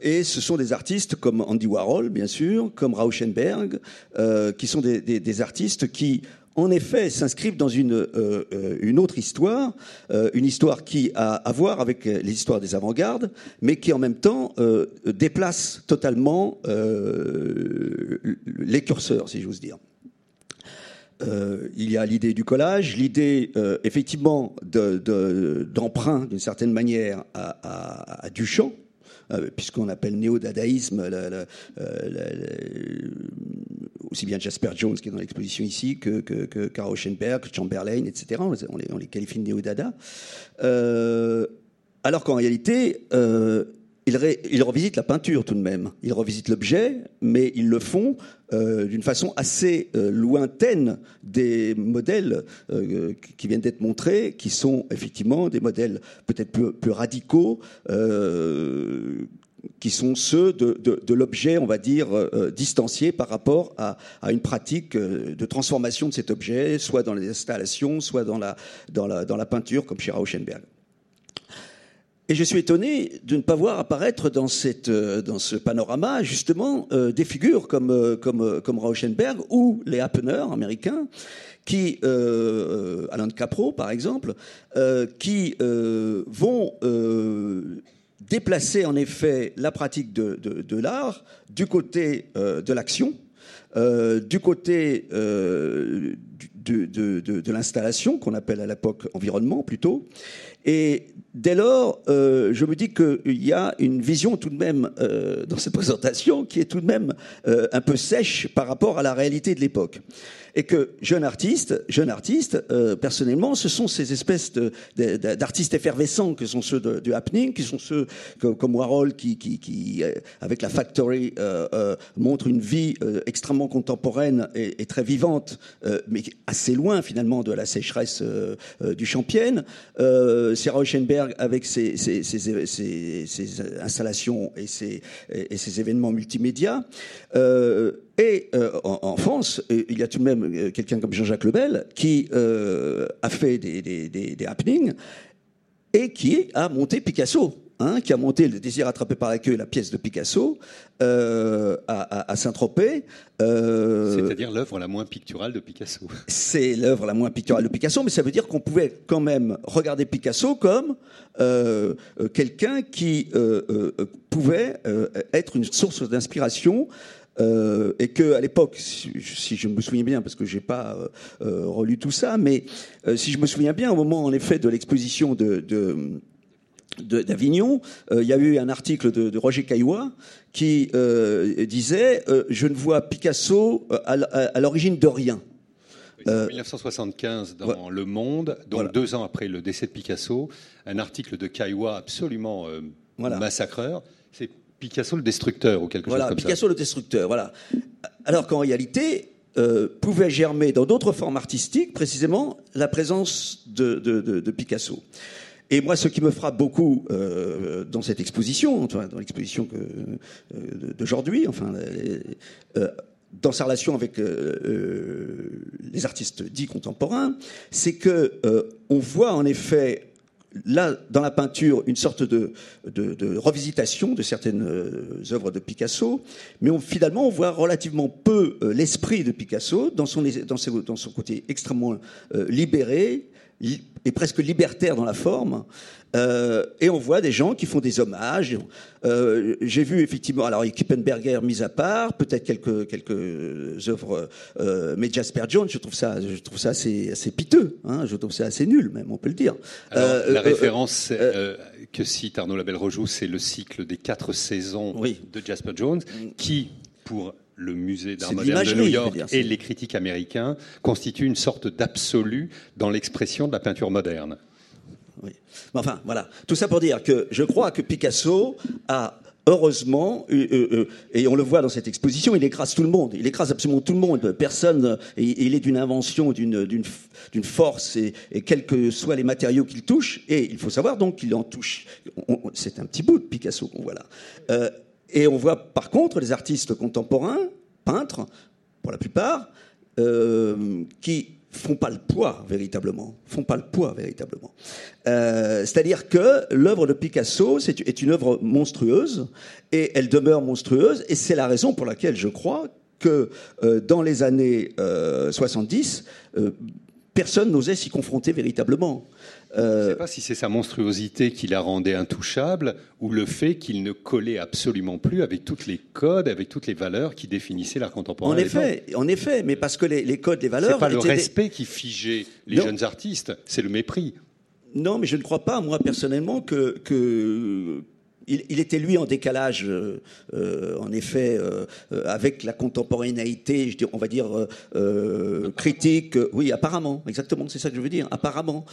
et ce sont des artistes comme Andy Warhol, bien sûr, comme Rauschenberg, qui sont des artistes qui en effet, s'inscrivent dans une, euh, euh, autre histoire, euh, une histoire qui a à voir avec les histoires des avant-gardes, mais qui en même temps déplace totalement les curseurs, si j'ose dire. il y a l'idée du collage, l'idée effectivement d'emprunt d'une certaine manière à Duchamp, puisqu'on appelle néo-dadaïsme aussi bien Jasper Jones qui est dans l'exposition ici que, que, que Karl Chamberlain, etc. On les, on les qualifie de néo-dada. Euh, alors qu'en réalité, ils, il revisitent la peinture tout de même. Ils revisitent l'objet, mais ils le font euh, d'une façon assez euh, lointaine des modèles euh, qui viennent d'être montrés, qui sont effectivement des modèles peut-être plus, radicaux qui sont ceux de, l'objet, on va dire, distancié par rapport à, une pratique de transformation de cet objet, soit dans les installations, soit dans la peinture, comme chez Rauschenberg. Et je suis étonné de ne pas voir apparaître dans, euh, ce panorama justement des figures comme, comme, Rauschenberg ou les Happener américains, qui, euh, Alain de Capro par exemple, qui vont déplacer en effet la pratique de, l'art du côté euh, de l'action, euh, du côté euh, de l'installation, qu'on appelle à l'époque environnement plutôt. Et dès lors, euh, je me dis qu'il y a une vision tout de même euh, dans cette présentation qui est tout de même euh, un peu sèche par rapport à la réalité de l'époque et que jeune artiste, jeune artiste, euh, personnellement, ce sont ces espèces d'artistes effervescents que sont ceux de, happening, qui sont ceux comme Warhol qui, euh, avec la Factory, euh, euh montre une vie extrêmement contemporaine et, très vivante, mais assez loin finalement de la sécheresse du Champien. Sarah Rauschenberg avec ses, installations et ses événements multimédia. Et euh, en, France, euh, il y a tout de même euh, quelqu'un comme Jean-Jacques Lebel qui a fait des, des, happenings et qui a monté Picasso. Hein, qui a monté Le désir attrapé par la queue, la pièce de Picasso, à, Saint-Tropez. C'est-à-dire l'œuvre la moins picturale de Picasso. C'est l'œuvre la moins picturale de Picasso, mais ça veut dire qu'on pouvait quand même regarder Picasso comme quelqu'un qui pouvait être une source d'inspiration euh, et que à l'époque, si, je me souviens bien, parce que j'ai pas euh, euh, relu tout ça, mais si je me souviens bien, au moment en effet de l'exposition de, d'Avignon, il y a eu un article de, Roger Caillois qui disait Je ne vois Picasso à, l'origine de rien. En 1975, dans Le Monde, donc deux ans après le décès de Picasso, un article de Caillois absolument massacreur. C'est Picasso le destructeur ou quelque chose comme Picasso, ça. Le destructeur, voilà. Alors qu'en réalité, euh, pouvait germer dans d'autres formes artistiques précisément la présence de, de, de, de Picasso. Et moi, ce qui me frappe beaucoup euh, dans cette exposition, dans l'exposition euh, d'aujourd'hui, enfin, dans sa relation avec les artistes dits contemporains, c'est que on voit en effet là, dans la peinture, une sorte de, revisitation de certaines euh, œuvres de Picasso, mais finalement, on voit relativement peu euh, l'esprit de Picasso dans son, dans son, côté extrêmement euh, libéré et presque libertaire dans la forme, euh, et on voit des gens qui font des hommages. Euh, J'ai vu effectivement, alors Kippenberger mis à part, peut-être quelques quelques œuvres, euh, mais Jasper Jones, je trouve ça, je trouve ça assez assez piteux. Hein, je trouve ça assez nul, même on peut le dire. Alors, la référence que cite Arnaud Labelle-Rejoux, c'est le cycle des quatre saisons de Jasper Jones, qui pour le musée d'art moderne de New York et les critiques américains constitue une sorte d'absolu dans l'expression de la peinture moderne. Oui. Enfin, voilà. Tout ça pour dire que je crois que Picasso a heureusement, euh, euh, euh, et on le voit dans cette exposition, il écrase tout le monde. Il écrase absolument tout le monde. Personne, il est d'une invention, d'une force, et, quels que soient les matériaux qu'il touche. Et il faut savoir donc qu'il en touche. C'est un petit bout de Picasso qu'on voit là. Et on voit par contre les artistes contemporains, peintres, pour la plupart, qui font pas le poids véritablement, font pas le poids véritablement. Euh, c'est-à-dire que l'œuvre de Picasso est une œuvre monstrueuse et elle demeure monstrueuse et c'est la raison pour laquelle je crois que euh, dans les années 70, euh, personne n'osait s'y confronter véritablement. Je ne sais pas si c'est sa monstruosité qui la rendait intouchable ou le fait qu'il ne collait absolument plus avec tous les codes, avec toutes les valeurs qui définissaient l'art contemporain. En effet, en effet, mais parce que les, codes, les valeurs. C'est pas le respect qui figeait les jeunes artistes, c'est le mépris. Non, mais je ne crois pas, moi personnellement, que, que il, était lui en décalage, euh, euh, en effet, euh, avec la contemporanéité, on va dire critique. Oui, apparemment, exactement, c'est ça que je veux dire. Apparemment,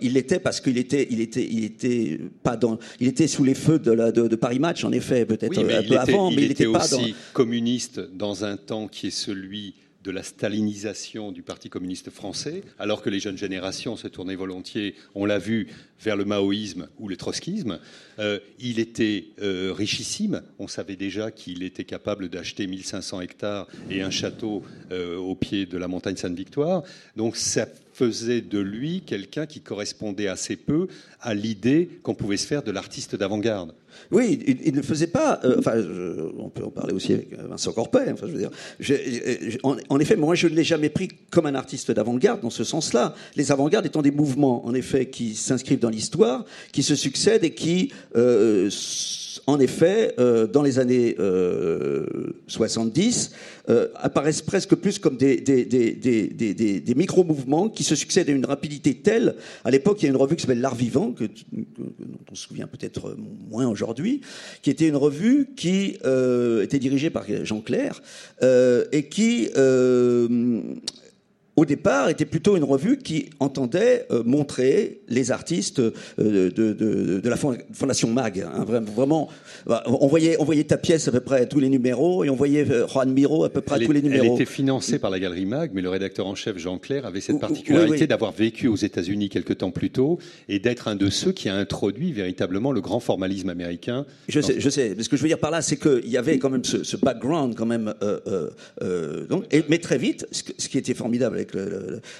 il l'était parce qu'il était, il était, il était pas dans, il était sous les feux de, la, de, Paris Match, en effet, peut-être un peu avant, mais il était, aussi communiste dans un temps qui est celui de la stalinisation du Parti communiste français, alors que les jeunes générations se tournaient volontiers, on l'a vu, vers le maoïsme ou le trotskisme. Euh, il était euh, richissime. On savait déjà qu'il était capable d'acheter 1500 hectares et un château euh, au pied de la montagne Sainte-Victoire. Donc ça faisait de lui quelqu'un qui correspondait assez peu à l'idée qu'on pouvait se faire de l'artiste d'avant-garde. Oui, il, ne faisait pas. Euh, enfin, on peut en parler aussi avec Vincent Corpet. Enfin, je veux dire, en, effet, moi, je ne l'ai jamais pris comme un artiste d'avant-garde dans ce sens-là. Les avant-gardes étant des mouvements, en effet, qui s'inscrivent dans l'histoire, qui se succèdent et qui euh, en effet, euh, dans les années 70, euh, euh, apparaissent presque plus comme des, micro-mouvements qui se succèdent à une rapidité telle. À l'époque, il y a une revue qui s'appelle L'Art Vivant, que, dont on se souvient peut-être moins aujourd'hui, qui était une revue qui était dirigée par Jean Clair et qui au départ, était plutôt une revue qui entendait euh, montrer les artistes euh, de, de, de, la Fondation Mag. Hein, vraiment, bah, on voyait, on voyait ta pièce à peu près à tous les numéros et on voyait euh, Juan Miro à peu près à tous les numéros. Elle était financée par la Galerie Mag, mais le rédacteur en chef Jean Clair avait cette particularité d'avoir vécu aux États-Unis quelque temps plus tôt et d'être un de ceux qui a introduit véritablement le grand formalisme américain. Je sais, je sais. Mais ce que je veux dire par là, c'est qu'il y avait quand même ce, ce background quand même. donc, et, mais très vite, ce, ce qui était formidable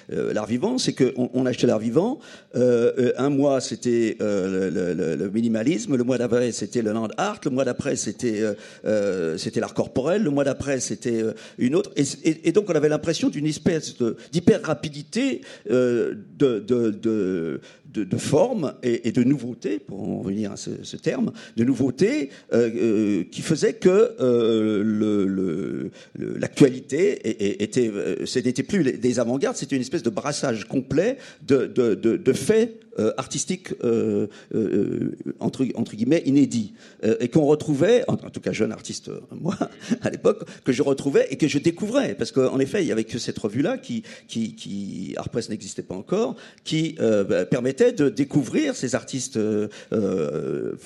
l'art vivant, c'est qu'on on achetait l'art vivant. Euh, un mois, c'était euh, le, minimalisme. Le mois d'après, c'était le land art. Le mois d'après, c'était euh, c'était l'art corporel. Le mois d'après, c'était une autre. Et, donc, on avait l'impression d'une espèce d'hyper rapidité de de, de forme et, de nouveauté, pour en revenir à ce, terme, de nouveauté euh, euh, qui faisait que euh, l'actualité était, ce n'était plus des avant-gardes, c'était une espèce de brassage complet de faits euh, artistique euh, euh, entre, guillemets inédit et qu'on retrouvait, en, tout cas jeune artiste moi à l'époque, que je retrouvais et que je découvrais parce qu'en effet il y avait que cette revue là qui qui, Press n'existait pas encore, qui bah, permettait de découvrir ces artistes d'une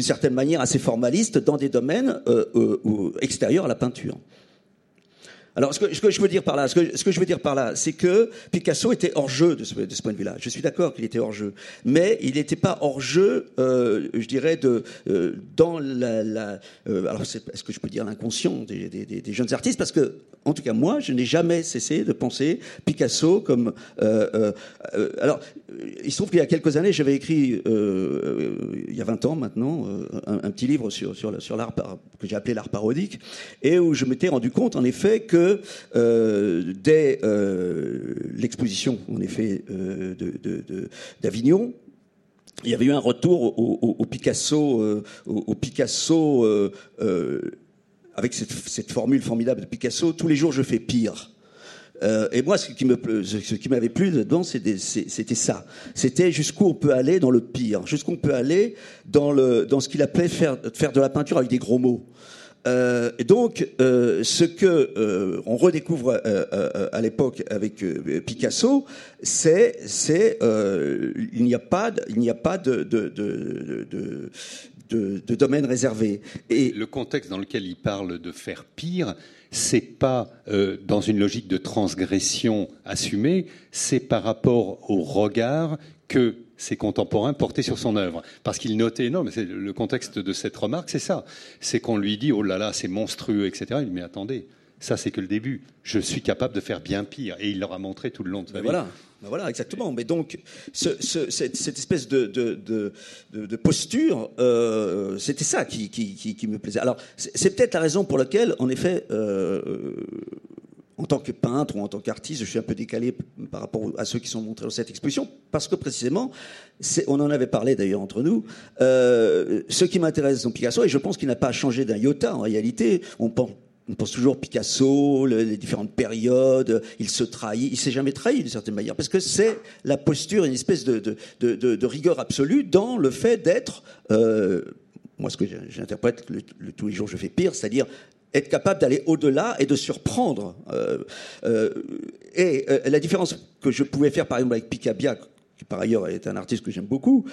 certaine manière assez formalistes dans des domaines extérieurs à la peinture. Alors, ce que, je veux dire par là, ce que, je veux dire par là, c'est que Picasso était hors jeu de ce, point de vue-là. Je suis d'accord qu'il était hors jeu, mais il n'était pas hors jeu, euh, je dirais, de euh, dans la. euh, alors, est-ce que je peux dire l'inconscient des, des, jeunes artistes? Parce que, en tout cas, moi, je n'ai jamais cessé de penser Picasso comme. alors, il se trouve qu'il y a quelques années, j'avais écrit, il y a 20 ans maintenant, un, petit livre sur sur, l'art que j'ai appelé l'art parodique, et où je m'étais rendu compte, en effet, que euh, dès euh, l'exposition, en effet, euh, d'Avignon, il y avait eu un retour au, Picasso, au, Picasso avec cette, formule formidable de Picasso. Tous les jours, je fais pire. et moi, ce qui m'avait plu dedans, c'était ça. C'était jusqu'où on peut aller dans le pire, jusqu'où on peut aller dans ce qu'il appelait faire, de la peinture avec des gros mots. Euh, et donc, euh, ce que euh, on redécouvre à l'époque avec Picasso, c'est, c'est, il n'y a pas, de de, domaine réservé. Et le contexte dans lequel il parle de faire pire, c'est pas dans une logique de transgression assumée, c'est par rapport au regard que ses contemporains portaient sur son œuvre. Parce qu'il notait, non, mais le contexte de cette remarque, c'est ça. C'est qu'on lui dit, oh là là, c'est monstrueux, etc. Il dit, mais attendez, ça c'est que le début. Je suis capable de faire bien pire. Et il leur a montré tout le long de sa ben vie. Voilà. Ben voilà, exactement. Mais donc, cette, espèce de, de, posture, euh, c'était ça qui, qui, me plaisait. Alors, c'est peut-être la raison pour laquelle, en effet, euh, en tant que peintre ou en tant qu'artiste, je suis un peu décalé par rapport à ceux qui sont montrés dans cette exposition, parce que précisément, on en avait parlé d'ailleurs entre nous, euh, ce qui m'intéresse dans Picasso, et je pense qu'il n'a pas changé d'un iota en réalité, on pense, on pense toujours Picasso, les différentes périodes, il se trahit, il s'est jamais trahi d'une certaine manière, parce que c'est la posture, une espèce de, de, de, rigueur absolue dans le fait d'être, euh, moi ce que j'interprète, le, tous les jours je fais pire, c'est-à-dire être capable d'aller au-delà et de surprendre. Euh, euh, et la différence que je pouvais faire, par exemple, avec Picabia, par ailleurs est un artiste que j'aime beaucoup,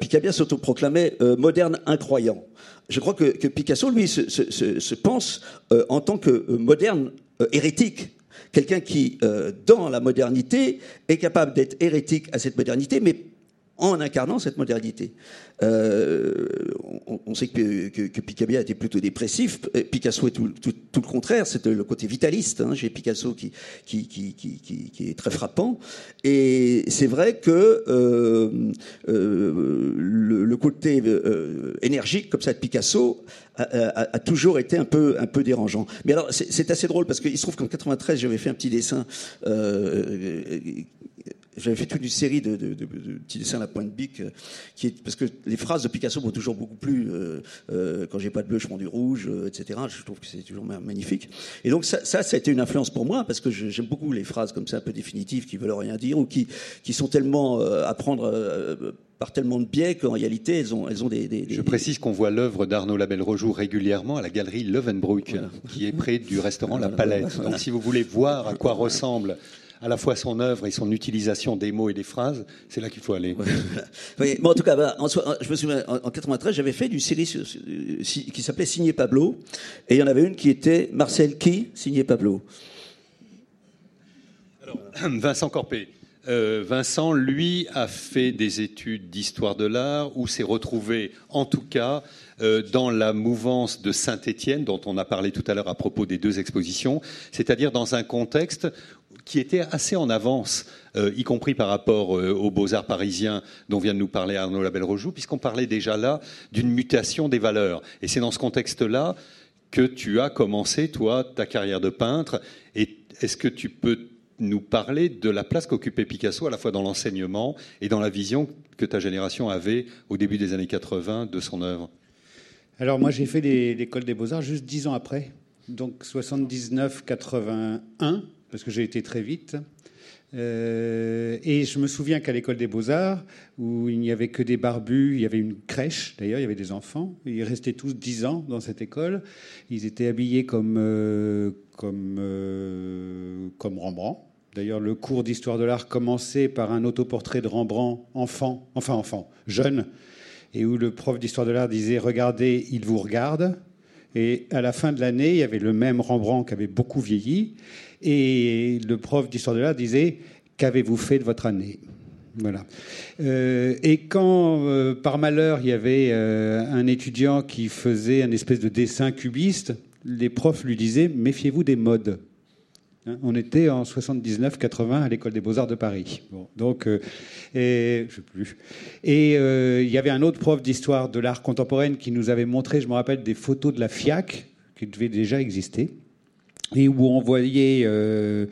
Picabia s'autoproclamait moderne incroyant. Je crois que, Picasso, lui, se, pense en tant que moderne hérétique. Quelqu'un qui, dans la modernité, est capable d'être hérétique à cette modernité, mais en incarnant cette modernité. Euh, on, sait que, que, Picabia était plutôt dépressif. Picasso est tout, le contraire. C'est le côté vitaliste hein, chez Picasso qui, qui, qui, qui, est très frappant. Et c'est vrai que euh, euh, le, côté énergique comme ça de Picasso a, toujours été un peu, un peu dérangeant. Mais alors, c'est assez drôle parce qu'il se trouve qu'en 93, j'avais fait un petit dessin j'avais fait toute une série de, petits dessins à la pointe bic, euh, qui est, parce que les phrases de Picasso vont toujours beaucoup plus. Euh, euh, quand j'ai pas de bleu, je prends du rouge, etc. Je trouve que c'est toujours magnifique. Et donc ça, ça, a été une influence pour moi parce que j'aime beaucoup les phrases comme ça, un peu définitives, qui veulent rien dire ou qui, qui sont tellement à prendre par tellement de biais qu'en réalité, elles ont, elles ont des, Je précise qu'on voit l'œuvre d'Arnaud Labelle-Rejoux régulièrement à la galerie Levenbruck, qui est près du restaurant La Palette. Donc, si vous voulez voir à quoi ressemble à la fois son œuvre et son utilisation des mots et des phrases, c'est là qu'il faut aller. oui, en tout cas, je me souviens, en, 93, j'avais fait une série qui s'appelait Signé Pablo, et il y en avait une qui était Marcel qui Signé Pablo. Alors, Vincent Corpé. Euh, Vincent, lui, a fait des études d'histoire de l'art où s'est retrouvé, en tout cas, euh, dans la mouvance de Saint-Étienne, dont on a parlé tout à l'heure à propos des deux expositions, c'est-à-dire dans un contexte qui était assez en avance, euh, y compris par rapport euh, aux beaux-arts parisiens dont vient de nous parler Arnaud Labelle-Rejoux, puisqu'on parlait déjà là d'une mutation des valeurs. Et c'est dans ce contexte-là que tu as commencé, toi, ta carrière de peintre. Et est-ce que tu peux nous parler de la place qu'occupait Picasso à la fois dans l'enseignement et dans la vision que ta génération avait au début des années 80 de son œuvre? Alors moi j'ai fait l'école des beaux-arts juste dix ans après, donc 79-81 parce que j'ai été très vite. Euh, et je me souviens qu'à l'école des beaux-arts, où il n'y avait que des barbus, il y avait une crèche, d'ailleurs, il y avait des enfants. Ils restaient tous dix ans dans cette école. Ils étaient habillés comme, euh, comme, euh, comme Rembrandt. D'ailleurs, le cours d'histoire de l'art commençait par un autoportrait de Rembrandt enfant, enfin enfant, jeune, et où le prof d'histoire de l'art disait Regardez, il vous regarde. Et à la fin de l'année, il y avait le même Rembrandt qui avait beaucoup vieilli. Et le prof d'histoire de l'art disait Qu'avez-vous fait de votre année? Voilà. Euh, et quand, euh, par malheur, il y avait euh, un étudiant qui faisait un espèce de dessin cubiste, les profs lui disaient Méfiez-vous des modes. Hein, on était en 79-80 à l'école des beaux-arts de Paris. donc, et, je sais plus. Et il y avait un autre prof d'histoire de l'art contemporaine qui nous avait montré, je me rappelle, des photos de la FIAC qui devait déjà exister et où on voyait euh,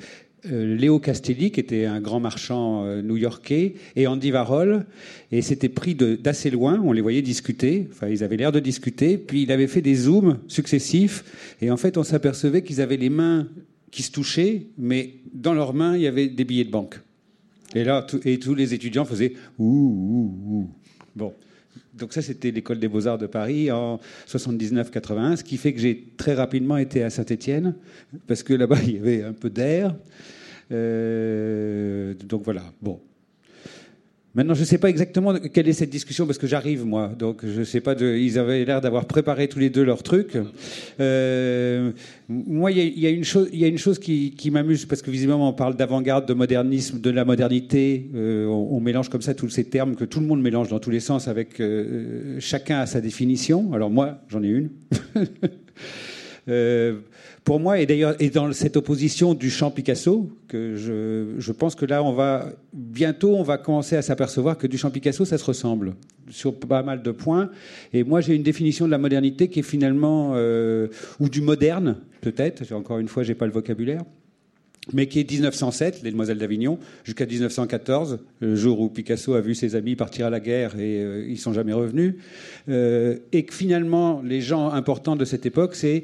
euh, Léo Castelli, qui était un grand marchand euh, new-yorkais, et Andy Warhol, et c'était pris d'assez loin, on les voyait discuter, enfin ils avaient l'air de discuter, puis il avait fait des zooms successifs, et en fait on s'apercevait qu'ils avaient les mains qui se touchaient, mais dans leurs mains il y avait des billets de banque. Et là, et tous les étudiants faisaient ouh, ouh, ouh. Bon donc ça, c'était l'école des beaux-arts de Paris en 79-81, ce qui fait que j'ai très rapidement été à Saint-Étienne, parce que là-bas, il y avait un peu d'air. Euh, donc voilà, bon. Maintenant, je ne sais pas exactement quelle est cette discussion parce que j'arrive moi, donc je sais pas. De, ils avaient l'air d'avoir préparé tous les deux leurs trucs. Euh, moi, il y, a une chose, il y a une chose qui, m'amuse parce que visiblement on parle d'avant-garde, de modernisme, de la modernité. Euh, on, mélange comme ça tous ces termes que tout le monde mélange dans tous les sens, avec euh, chacun a sa définition. Alors moi, j'en ai une. pour moi, et d'ailleurs, et dans cette opposition du champ Picasso, que je, je, pense que là, on va bientôt, on va commencer à s'apercevoir que du champ Picasso, ça se ressemble sur pas mal de points. Et moi, j'ai une définition de la modernité qui est finalement, euh, ou du moderne, peut-être. Encore une fois, j'ai pas le vocabulaire mais qui est 1907, les Demoiselles d'Avignon, jusqu'à 1914, le jour où Picasso a vu ses amis partir à la guerre et euh, ils sont jamais revenus, euh, et que finalement les gens importants de cette époque, c'est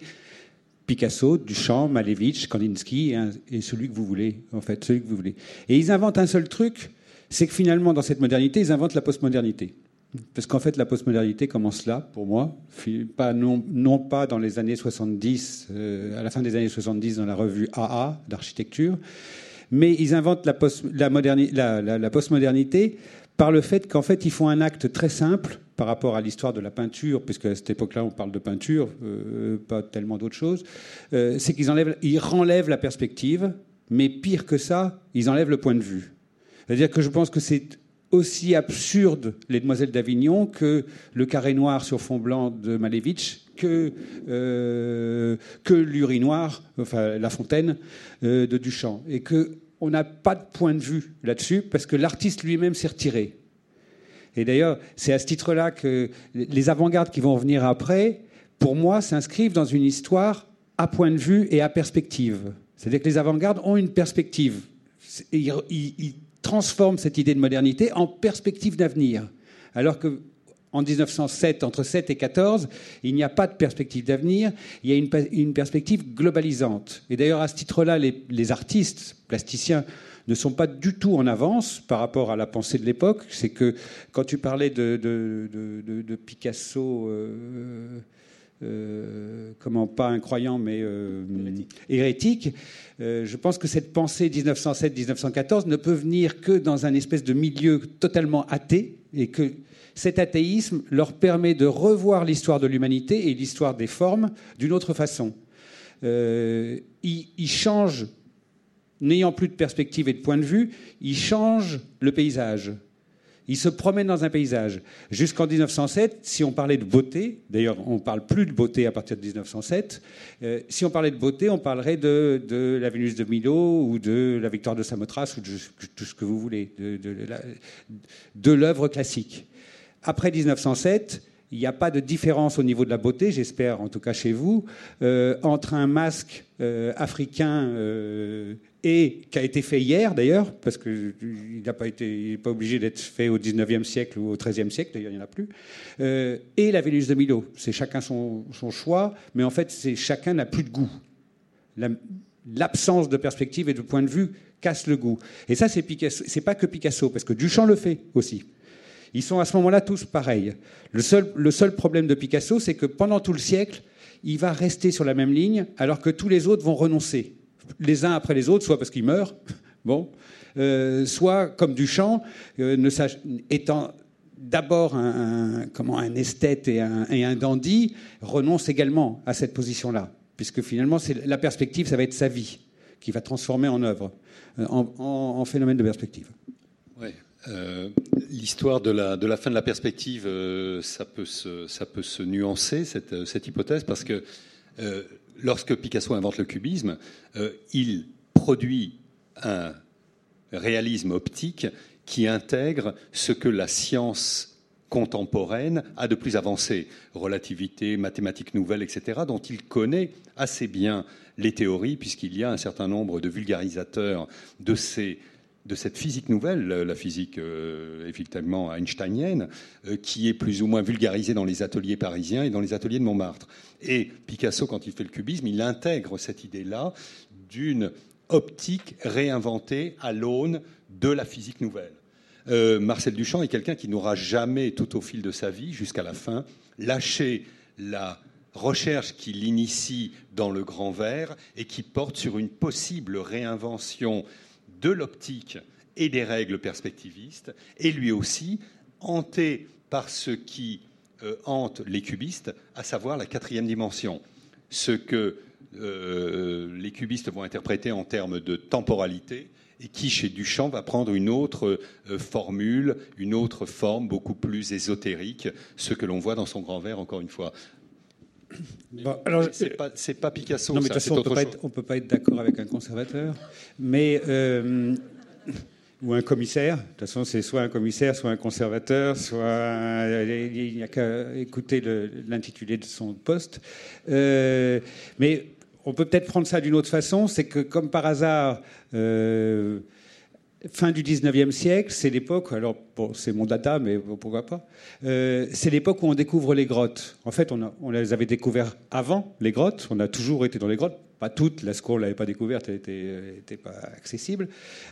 Picasso, Duchamp, Malevich, Kandinsky et, celui que vous voulez, en fait, celui que vous voulez. Et ils inventent un seul truc, c'est que finalement, dans cette modernité, ils inventent la postmodernité. Parce qu'en fait, la postmodernité commence là, pour moi, non, pas dans les années 70, euh, à la fin des années 70, dans la revue AA d'architecture, mais ils inventent la postmodernité par le fait qu'en fait, ils font un acte très simple par rapport à l'histoire de la peinture, puisque à cette époque-là, on parle de peinture, euh, pas tellement d'autres choses, euh, c'est qu'ils enlèvent, ils renlèvent la perspective, mais pire que ça, ils enlèvent le point de vue. C'est-à-dire que je pense que c'est aussi absurde Les Demoiselles d'Avignon que Le Carré Noir sur fond blanc de Malevitch, que, euh, que l'urinoir, enfin La Fontaine euh, de Duchamp. Et qu'on n'a pas de point de vue là-dessus parce que l'artiste lui-même s'est retiré. Et d'ailleurs, c'est à ce titre-là que les avant-gardes qui vont venir après, pour moi, s'inscrivent dans une histoire à point de vue et à perspective. C'est-à-dire que les avant-gardes ont une perspective. Ils, ils, transforment cette idée de modernité en perspective d'avenir. Alors que en 1907, entre 7 et 14, il n'y a pas de perspective d'avenir, il y a une, une, perspective globalisante. Et d'ailleurs, à ce titre-là, les, les, artistes plasticiens ne sont pas du tout en avance par rapport à la pensée de l'époque. C'est que quand tu parlais de, de, de, de Picasso, euh, euh, comment pas incroyant, mais euh, hérétique, je pense que cette pensée 1907-1914 ne peut venir que dans un espèce de milieu totalement athée et que cet athéisme leur permet de revoir l'histoire de l'humanité et l'histoire des formes d'une autre façon. Euh, ils, changent, n'ayant plus de perspective et de point de vue, ils changent le paysage. Ils se promènent dans un paysage. Jusqu'en 1907, si on parlait de beauté, d'ailleurs on ne parle plus de beauté à partir de 1907, euh, si on parlait de beauté, on parlerait de, la Vénus de Milo ou de la Victoire de Samothrace ou de tout ce que vous voulez, de l'œuvre classique. Après 1907, il n'y a pas de différence au niveau de la beauté, j'espère en tout cas chez vous, euh, entre un masque euh, africain euh, et qui a été fait hier d'ailleurs, parce qu'il n'a pas été, pas obligé d'être fait au 19e siècle ou au 13e siècle, d'ailleurs il n'y en a plus, et la Vénus de Milo. C'est chacun son, choix, mais en fait c'est chacun n'a plus de goût. L'absence de perspective et de point de vue casse le goût. Et ça. C'est pas que Picasso, parce que Duchamp le fait aussi. Ils sont à ce moment-là tous pareils. Le seul, problème de Picasso, c'est que pendant tout le siècle, il va rester sur la même ligne, alors que tous les autres vont renoncer, les uns après les autres, soit parce qu'ils meurent, bon, euh, soit comme Duchamp, euh, étant d'abord un, comment, un esthète et un, dandy, renonce également à cette position-là, puisque finalement, la perspective, ça va être sa vie qui va transformer en œuvre, euh, en, en phénomène de perspective. Ouais. Euh, l'histoire de la, fin de la perspective, euh, ça, peut se, nuancer, cette, euh, cette hypothèse, parce que lorsque Picasso invente le cubisme, il produit un réalisme optique qui intègre ce que la science contemporaine a de plus avancé, relativité, mathématiques nouvelles, etc., dont il connaît assez bien les théories, puisqu'il y a un certain nombre de vulgarisateurs de ces de cette physique nouvelle, la physique euh, effectivement einsteinienne, euh, qui est plus ou moins vulgarisée dans les ateliers parisiens et dans les ateliers de Montmartre. Et Picasso, quand il fait le cubisme, il intègre cette idée-là d'une optique réinventée à l'aune de la physique nouvelle. Euh, Marcel Duchamp est quelqu'un qui n'aura jamais, tout au fil de sa vie, jusqu'à la fin, lâché la recherche qu'il initie dans le grand verre et qui porte sur une possible réinvention de l'optique et des règles perspectivistes, et lui aussi hanté par ce qui euh, hante les cubistes, à savoir la quatrième dimension. Ce que euh, les cubistes vont interpréter en termes de temporalité, et qui, chez Duchamp, va prendre une autre euh, formule, une autre forme beaucoup plus ésotérique, ce que l'on voit dans son grand verre, encore une fois. Bon, alors, c'est pas, pas, Picasso. Non, mais de toute façon, on ne peut pas être d'accord avec un conservateur, mais euh, ou un commissaire. De toute façon, c'est soit un commissaire, soit un conservateur, soit il n'y a qu'à écouter l'intitulé de son poste. Euh, mais on peut peut-être prendre ça d'une autre façon, c'est que comme par hasard. Euh, fin du 19e siècle, c'est l'époque, alors c'est mon data, mais pourquoi pas, euh, c'est l'époque où on découvre les grottes. En fait, on, les avait découvertes avant, les grottes, on a toujours été dans les grottes, pas toutes, la ne l'avait pas découverte, elle n'était pas accessible,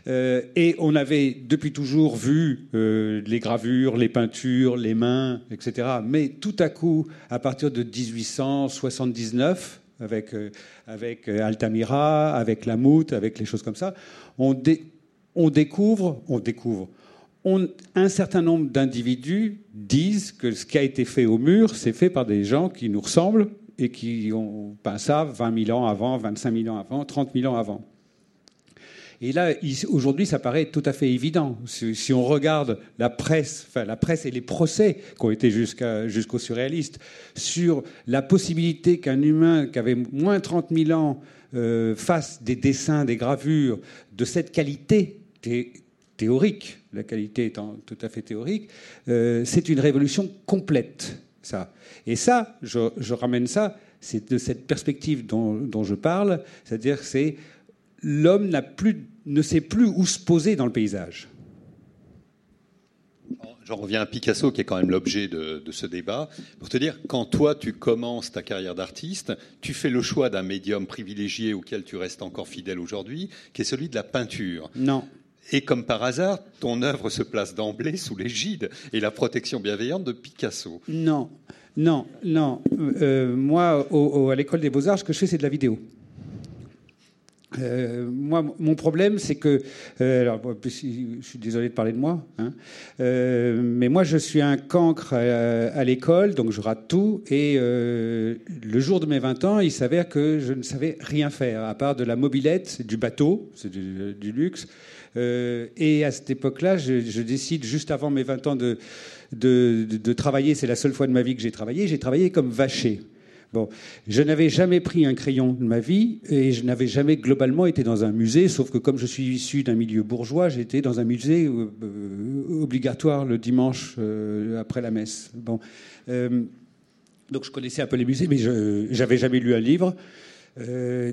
euh, et on avait depuis toujours vu euh, les gravures, les peintures, les mains, etc. Mais tout à coup, à partir de 1879, avec, Altamira, avec la Moute, avec les choses comme ça, on, dé on découvre, on découvre, un certain nombre d'individus disent que ce qui a été fait au mur, c'est fait par des gens qui nous ressemblent et qui ont peint ça 20 000 ans avant, 25 000 ans avant, 30 000 ans avant. Et là, aujourd'hui, ça paraît tout à fait évident. Si, on regarde la presse, enfin la presse et les procès qui ont été jusqu'au surréaliste, sur la possibilité qu'un humain qui avait moins 30 000 ans euh, fasse des dessins, des gravures de cette qualité théorique, la qualité étant tout à fait théorique, euh, c'est une révolution complète, ça. Et ça, je, ramène ça, c'est de cette perspective dont, dont je parle, c'est-à-dire que c'est l'homme ne sait plus où se poser dans le paysage. J'en reviens à Picasso, qui est quand même l'objet de, ce débat, pour te dire, quand toi, tu commences ta carrière d'artiste, tu fais le choix d'un médium privilégié auquel tu restes encore fidèle aujourd'hui, qui est celui de la peinture. Non. Et comme par hasard, ton œuvre se place d'emblée sous l'égide et la protection bienveillante de Picasso. Non, non, non. Euh, moi, à l'école des beaux-arts, ce que je fais, c'est de la vidéo. Euh, moi, mon problème, c'est que, euh, alors, je suis désolé de parler de moi, hein, mais moi, je suis un cancre à, l'école, donc je rate tout. Et le jour de mes 20 ans, il s'avère que je ne savais rien faire, à part de la mobilette, du bateau, c'est du, luxe. Et à cette époque-là, je, décide, juste avant mes 20 ans, de, de, travailler. C'est la seule fois de ma vie que j'ai travaillé. J'ai travaillé comme vacher. Bon, je n'avais jamais pris un crayon de ma vie et je n'avais jamais globalement été dans un musée, sauf que comme je suis issu d'un milieu bourgeois, j'étais dans un musée euh, euh, obligatoire le dimanche euh, après la messe. Bon, donc je connaissais un peu les musées, mais je n'avais jamais lu un livre.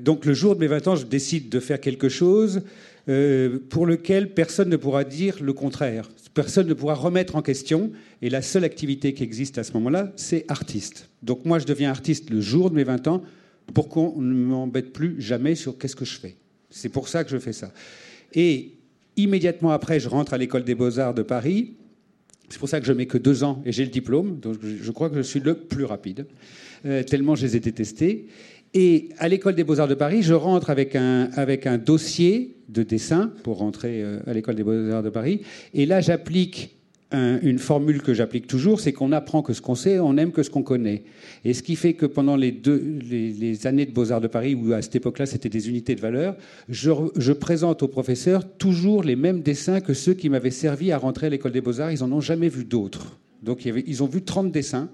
donc le jour de mes 20 ans, je décide de faire quelque chose pour lequel personne ne pourra dire le contraire. Personne ne pourra remettre en question. Et la seule activité qui existe à ce moment-là, c'est artiste. Donc moi, je deviens artiste le jour de mes 20 ans pour qu'on ne m'embête plus jamais sur qu'est-ce que je fais. C'est pour ça que je fais ça. Et immédiatement après, je rentre à l'école des beaux-arts de Paris. C'est pour ça que je mets que deux ans et j'ai le diplôme. Donc je crois que je suis le plus rapide, euh, tellement je les ai détestés. Et à l'école des beaux-arts de Paris, je rentre avec un, avec un dossier de dessin pour rentrer euh, à l'école des beaux-arts de Paris. Et là, j'applique une formule que j'applique toujours, c'est qu'on apprend que ce qu'on sait, on aime que ce qu'on connaît. Et ce qui fait que pendant les, deux, les, années de Beaux-Arts de Paris, où à cette époque-là c'était des unités de valeur, je, je, présente aux professeurs toujours les mêmes dessins que ceux qui m'avaient servi à rentrer à l'école des Beaux-Arts. Ils n'en ont jamais vu d'autres. Donc ils ont vu 30 dessins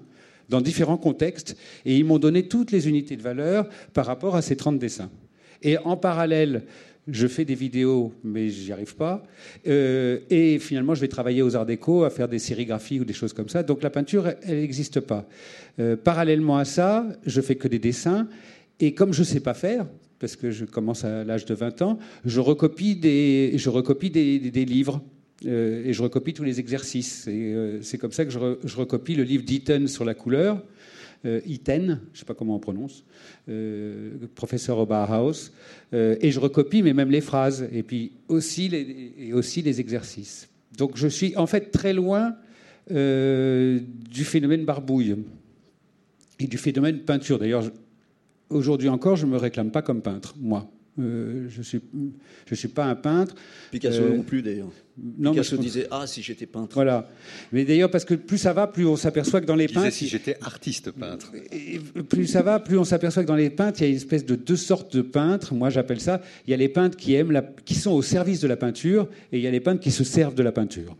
dans différents contextes, et ils m'ont donné toutes les unités de valeur par rapport à ces 30 dessins. Et en parallèle, je fais des vidéos, mais j'y arrive pas. Euh, et finalement, je vais travailler aux Arts Déco, à faire des sérigraphies ou des choses comme ça. Donc la peinture, elle n'existe pas. Euh, parallèlement à ça, je fais que des dessins. Et comme je ne sais pas faire, parce que je commence à l'âge de 20 ans, je recopie des, je recopie des livres. Euh, et je recopie tous les exercices. Euh, c'est comme ça que je, recopie le livre d'Eaton sur la couleur. Euh, Eaton, je ne sais pas comment on prononce, professeur au et je recopie, mais même les phrases, et puis aussi les, et aussi les exercices. Donc je suis en fait très loin du phénomène barbouille et du phénomène peinture. D'ailleurs, aujourd'hui encore, je ne me réclame pas comme peintre, moi. Euh, je ne suis, je suis pas un peintre. Picasso euh, non plus, d'ailleurs. Picasso disait Ah, si j'étais peintre. Voilà. Mais d'ailleurs, parce que plus ça va, plus on s'aperçoit que dans les il peintres. si j'étais artiste peintre. plus ça va, plus on s'aperçoit que dans les peintres, il y a une espèce de deux sortes de peintres. Moi, j'appelle ça. Il y a les peintres qui, aiment la, qui sont au service de la peinture et il y a les peintres qui se servent de la peinture.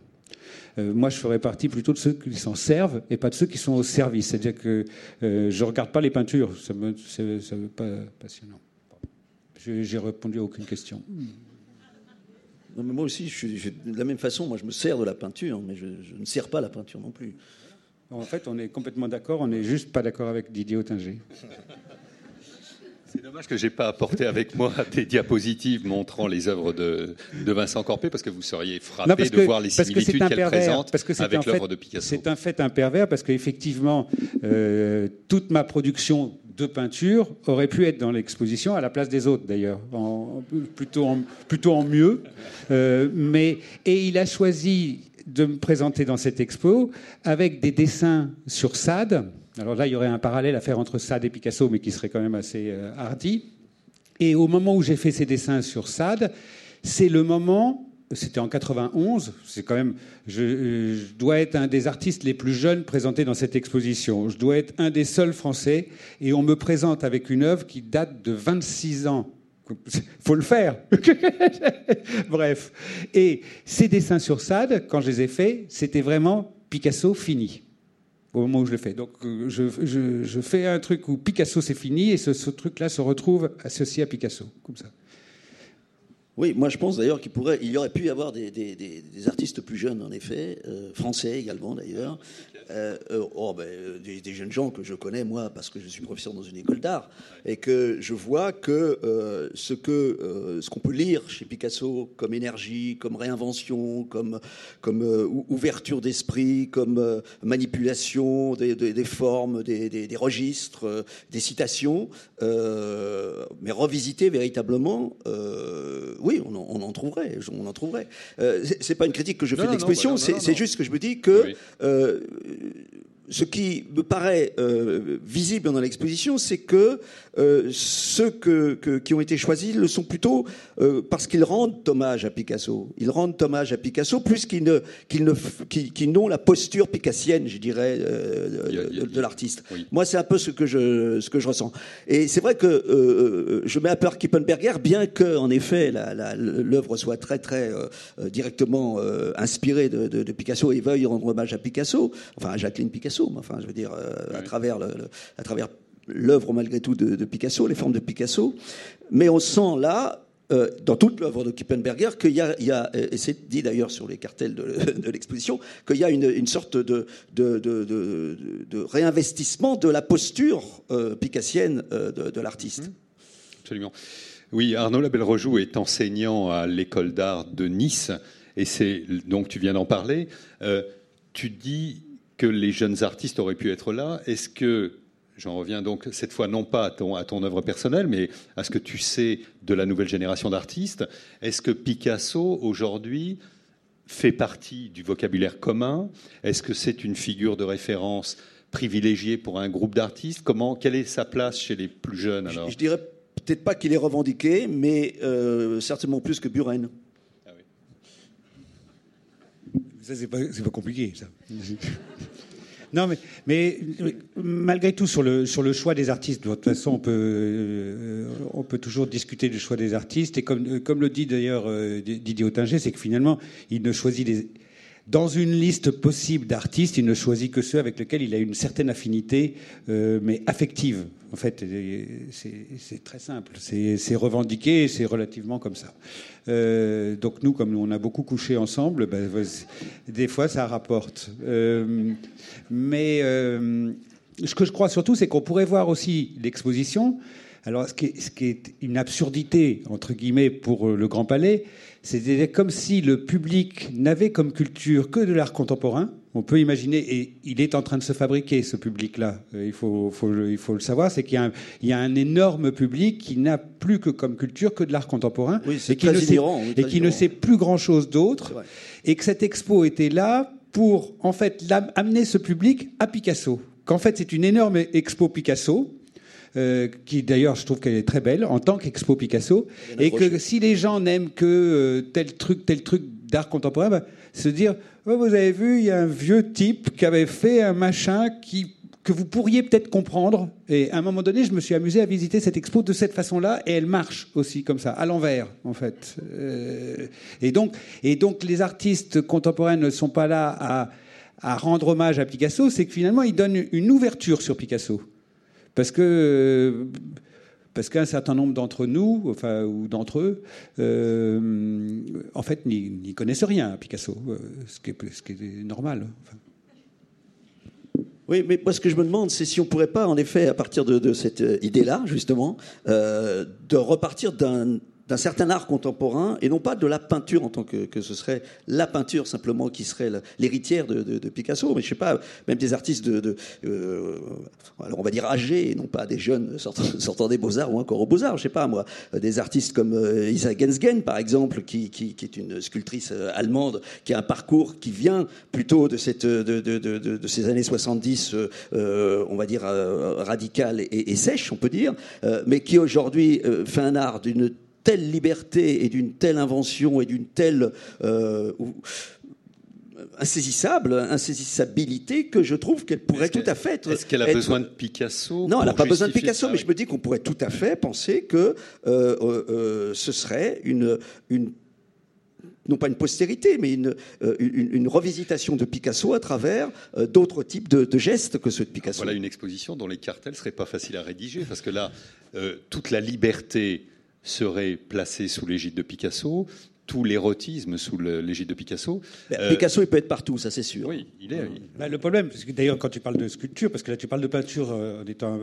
Euh, moi, je ferais partie plutôt de ceux qui s'en servent et pas de ceux qui sont au service. C'est-à-dire que je ne regarde pas les peintures, ça me, ça me pas passionnant. J'ai répondu à aucune question. moi aussi, je suis, de la même façon, moi je me sers de la peinture, mais je, ne sers pas la peinture non plus. En fait, on est complètement d'accord, on n'est juste pas d'accord avec Didier Ottinger. C'est dommage que je n'ai pas apporté avec moi des diapositives montrant les œuvres de, Vincent Corpé, parce que vous seriez frappé de voir les similitudes qu'elle présente avec l'œuvre de Picasso. C'est un fait impervers, parce qu'effectivement, euh, toute ma production de peinture aurait pu être dans l'exposition à la place des autres d'ailleurs, plutôt, en, plutôt en mieux. Euh, mais, et il a choisi de me présenter dans cette expo avec des dessins sur Sade. Alors là, il y aurait un parallèle à faire entre Sade et Picasso, mais qui serait quand même assez euh, hardi. Et au moment où j'ai fait ces dessins sur Sade, c'est le moment c'était en 91. C'est quand même, je, dois être un des artistes les plus jeunes présentés dans cette exposition. Je dois être un des seuls Français, et on me présente avec une œuvre qui date de 26 ans faut le faire. Bref. Et ces dessins sur Sade, quand je les ai faits, c'était vraiment Picasso fini au moment où je le fais. Donc je, fais un truc où Picasso c'est fini et ce, truc-là se retrouve associé à Picasso, comme ça. Oui, moi je pense d'ailleurs qu'il pourrait, il y aurait pu y avoir des, artistes plus jeunes en effet, euh, français également d'ailleurs, euh, euh, oh, ben, euh, des, jeunes gens que je connais, moi, parce que je suis professeur dans une école d'art, et que je vois que ce que ce qu'on peut lire chez Picasso comme énergie, comme réinvention, comme, comme ouverture d'esprit, comme manipulation des, formes, des, registres, des citations, mais revisiter véritablement, oui, on en, trouverait, on en trouverait. c'est pas une critique que je fais de l'exposition, c'est juste que je me dis que ce qui me paraît euh, visible dans l'exposition, c'est que euh, ceux que, qui ont été choisis le sont plutôt euh, parce qu'ils rendent hommage à Picasso. Ils rendent hommage à Picasso plus qu'ils ne, qu'ils ne, qu'ils, n'ont la posture picassienne, je dirais, de, l'artiste. Moi, c'est un peu ce que je, ce que je ressens. Et c'est vrai que je mets à peur Kippenberger, bien que, en effet, l'œuvre soit très, très directement inspirée de, de, Picasso et veuille rendre hommage à Picasso, enfin à Jacqueline Picasso enfin, je veux dire, euh, à travers à travers l'œuvre malgré tout de, Picasso, les formes de Picasso. Mais on sent là, euh, dans toute l'œuvre de Kippenberger, qu'il y a, et c'est dit d'ailleurs sur les cartels de, l'exposition, qu'il y a une, sorte de, de, réinvestissement de la posture euh, picassienne de, l'artiste. Mmh. Absolument. Oui, Arnaud Labelle-Rejoux est enseignant à l'école d'art de Nice, et c'est donc tu viens d'en parler. tu dis que les jeunes artistes auraient pu être là. Est-ce que, j'en reviens donc cette fois non pas à ton, à ton œuvre personnelle, mais à ce que tu sais de la nouvelle génération d'artistes, est-ce que Picasso aujourd'hui fait partie du vocabulaire commun? Est-ce que c'est une figure de référence privilégiée pour un groupe d'artistes? Comment, Quelle est sa place chez les plus jeunes alors? je, dirais peut-être pas qu'il est revendiqué, mais euh, certainement plus que Buren. Ah ça, c'est pas, pas compliqué, ça. Non, mais, malgré tout, sur le, sur le choix des artistes, de toute façon, on peut, euh, on peut toujours discuter du choix des artistes. Et comme, comme le dit d'ailleurs euh, Didier Ottinger, c'est que finalement, il ne choisit les, dans une liste possible d'artistes, il ne choisit que ceux avec lesquels il a une certaine affinité, euh, mais affective. En fait, c'est très simple. C'est revendiqué c'est relativement comme ça. Euh, donc nous, comme on a beaucoup couché ensemble, ben, des fois ça rapporte. Euh, mais ce que je crois surtout, c'est qu'on pourrait voir aussi l'exposition. Alors, ce qui, est, une absurdité, entre guillemets, pour le Grand Palais, c'était comme si le public n'avait comme culture que de l'art contemporain. On peut imaginer, et il est en train de se fabriquer, ce public-là. Euh, il faut, il faut le savoir, c'est qu'il y, a un énorme public qui n'a plus que comme culture que de l'art contemporain et qui, ne sait, et qui ne sait plus grand-chose d'autre. Et que cette expo était là pour, en fait, amener ce public à Picasso. Qu'en fait, c'est une énorme expo Picasso, euh, qui d'ailleurs je trouve qu'elle est très belle en tant qu'expo Picasso, et que si les gens n'aiment que euh, tel truc, tel truc d'art contemporain, bah, se dire oh, vous avez vu, il y a un vieux type qui avait fait un machin qui que vous pourriez peut-être comprendre. Et à un moment donné, je me suis amusé à visiter cette expo de cette façon-là, et elle marche aussi comme ça, à l'envers, en fait. Euh, et, donc, et donc, les artistes contemporains ne sont pas là à, à rendre hommage à Picasso, c'est que finalement, ils donnent une ouverture sur Picasso. Parce que parce qu'un certain nombre d'entre nous, enfin, ou d'entre eux, euh, en fait, n'y connaissent rien à Picasso, euh, ce, qui est, normal. Oui, mais moi, ce que je me demande, c'est si on ne pourrait pas, en effet, à partir de, cette idée-là, justement, euh, de repartir d'un d'un certain art contemporain et non pas de la peinture en tant que, que ce serait la peinture simplement qui serait l'héritière de, Picasso. Mais je sais pas, même des artistes de, euh, alors on va dire âgés et non pas des jeunes sortant, des beaux-arts ou encore aux beaux-arts. Je sais pas moi, des artistes comme euh, Isa Gensgen par exemple, qui, qui, est une sculptrice euh, allemande qui a un parcours qui vient plutôt de cette de, ces années 70, euh, on va dire radical et, et, sèche, on peut dire, mais qui aujourd'hui fait un art d'une telle liberté et d'une telle invention et d'une telle euh, insaisissable, insaisissabilité que je trouve qu'elle pourrait tout à fait être. Est-ce qu'elle a besoin de Picasso Non, elle n'a pas besoin de Picasso, mais je me dis qu'on pourrait tout à fait penser que ce serait une, une non pas une postérité, mais une, euh, une, revisitation de Picasso à travers euh, d'autres types de, gestes que ceux de Picasso. Voilà une exposition dont les cartels seraient pas faciles à rédiger, parce que là, euh, toute la liberté serait placée sous l'égide de Picasso, tout l'érotisme sous l'égide de Picasso. Ben, Picasso, il peut être partout, ça c'est sûr. Oui, il est. Ben, le problème, parce que d'ailleurs, quand tu parles de sculpture, parce que là tu parles de peinture en étant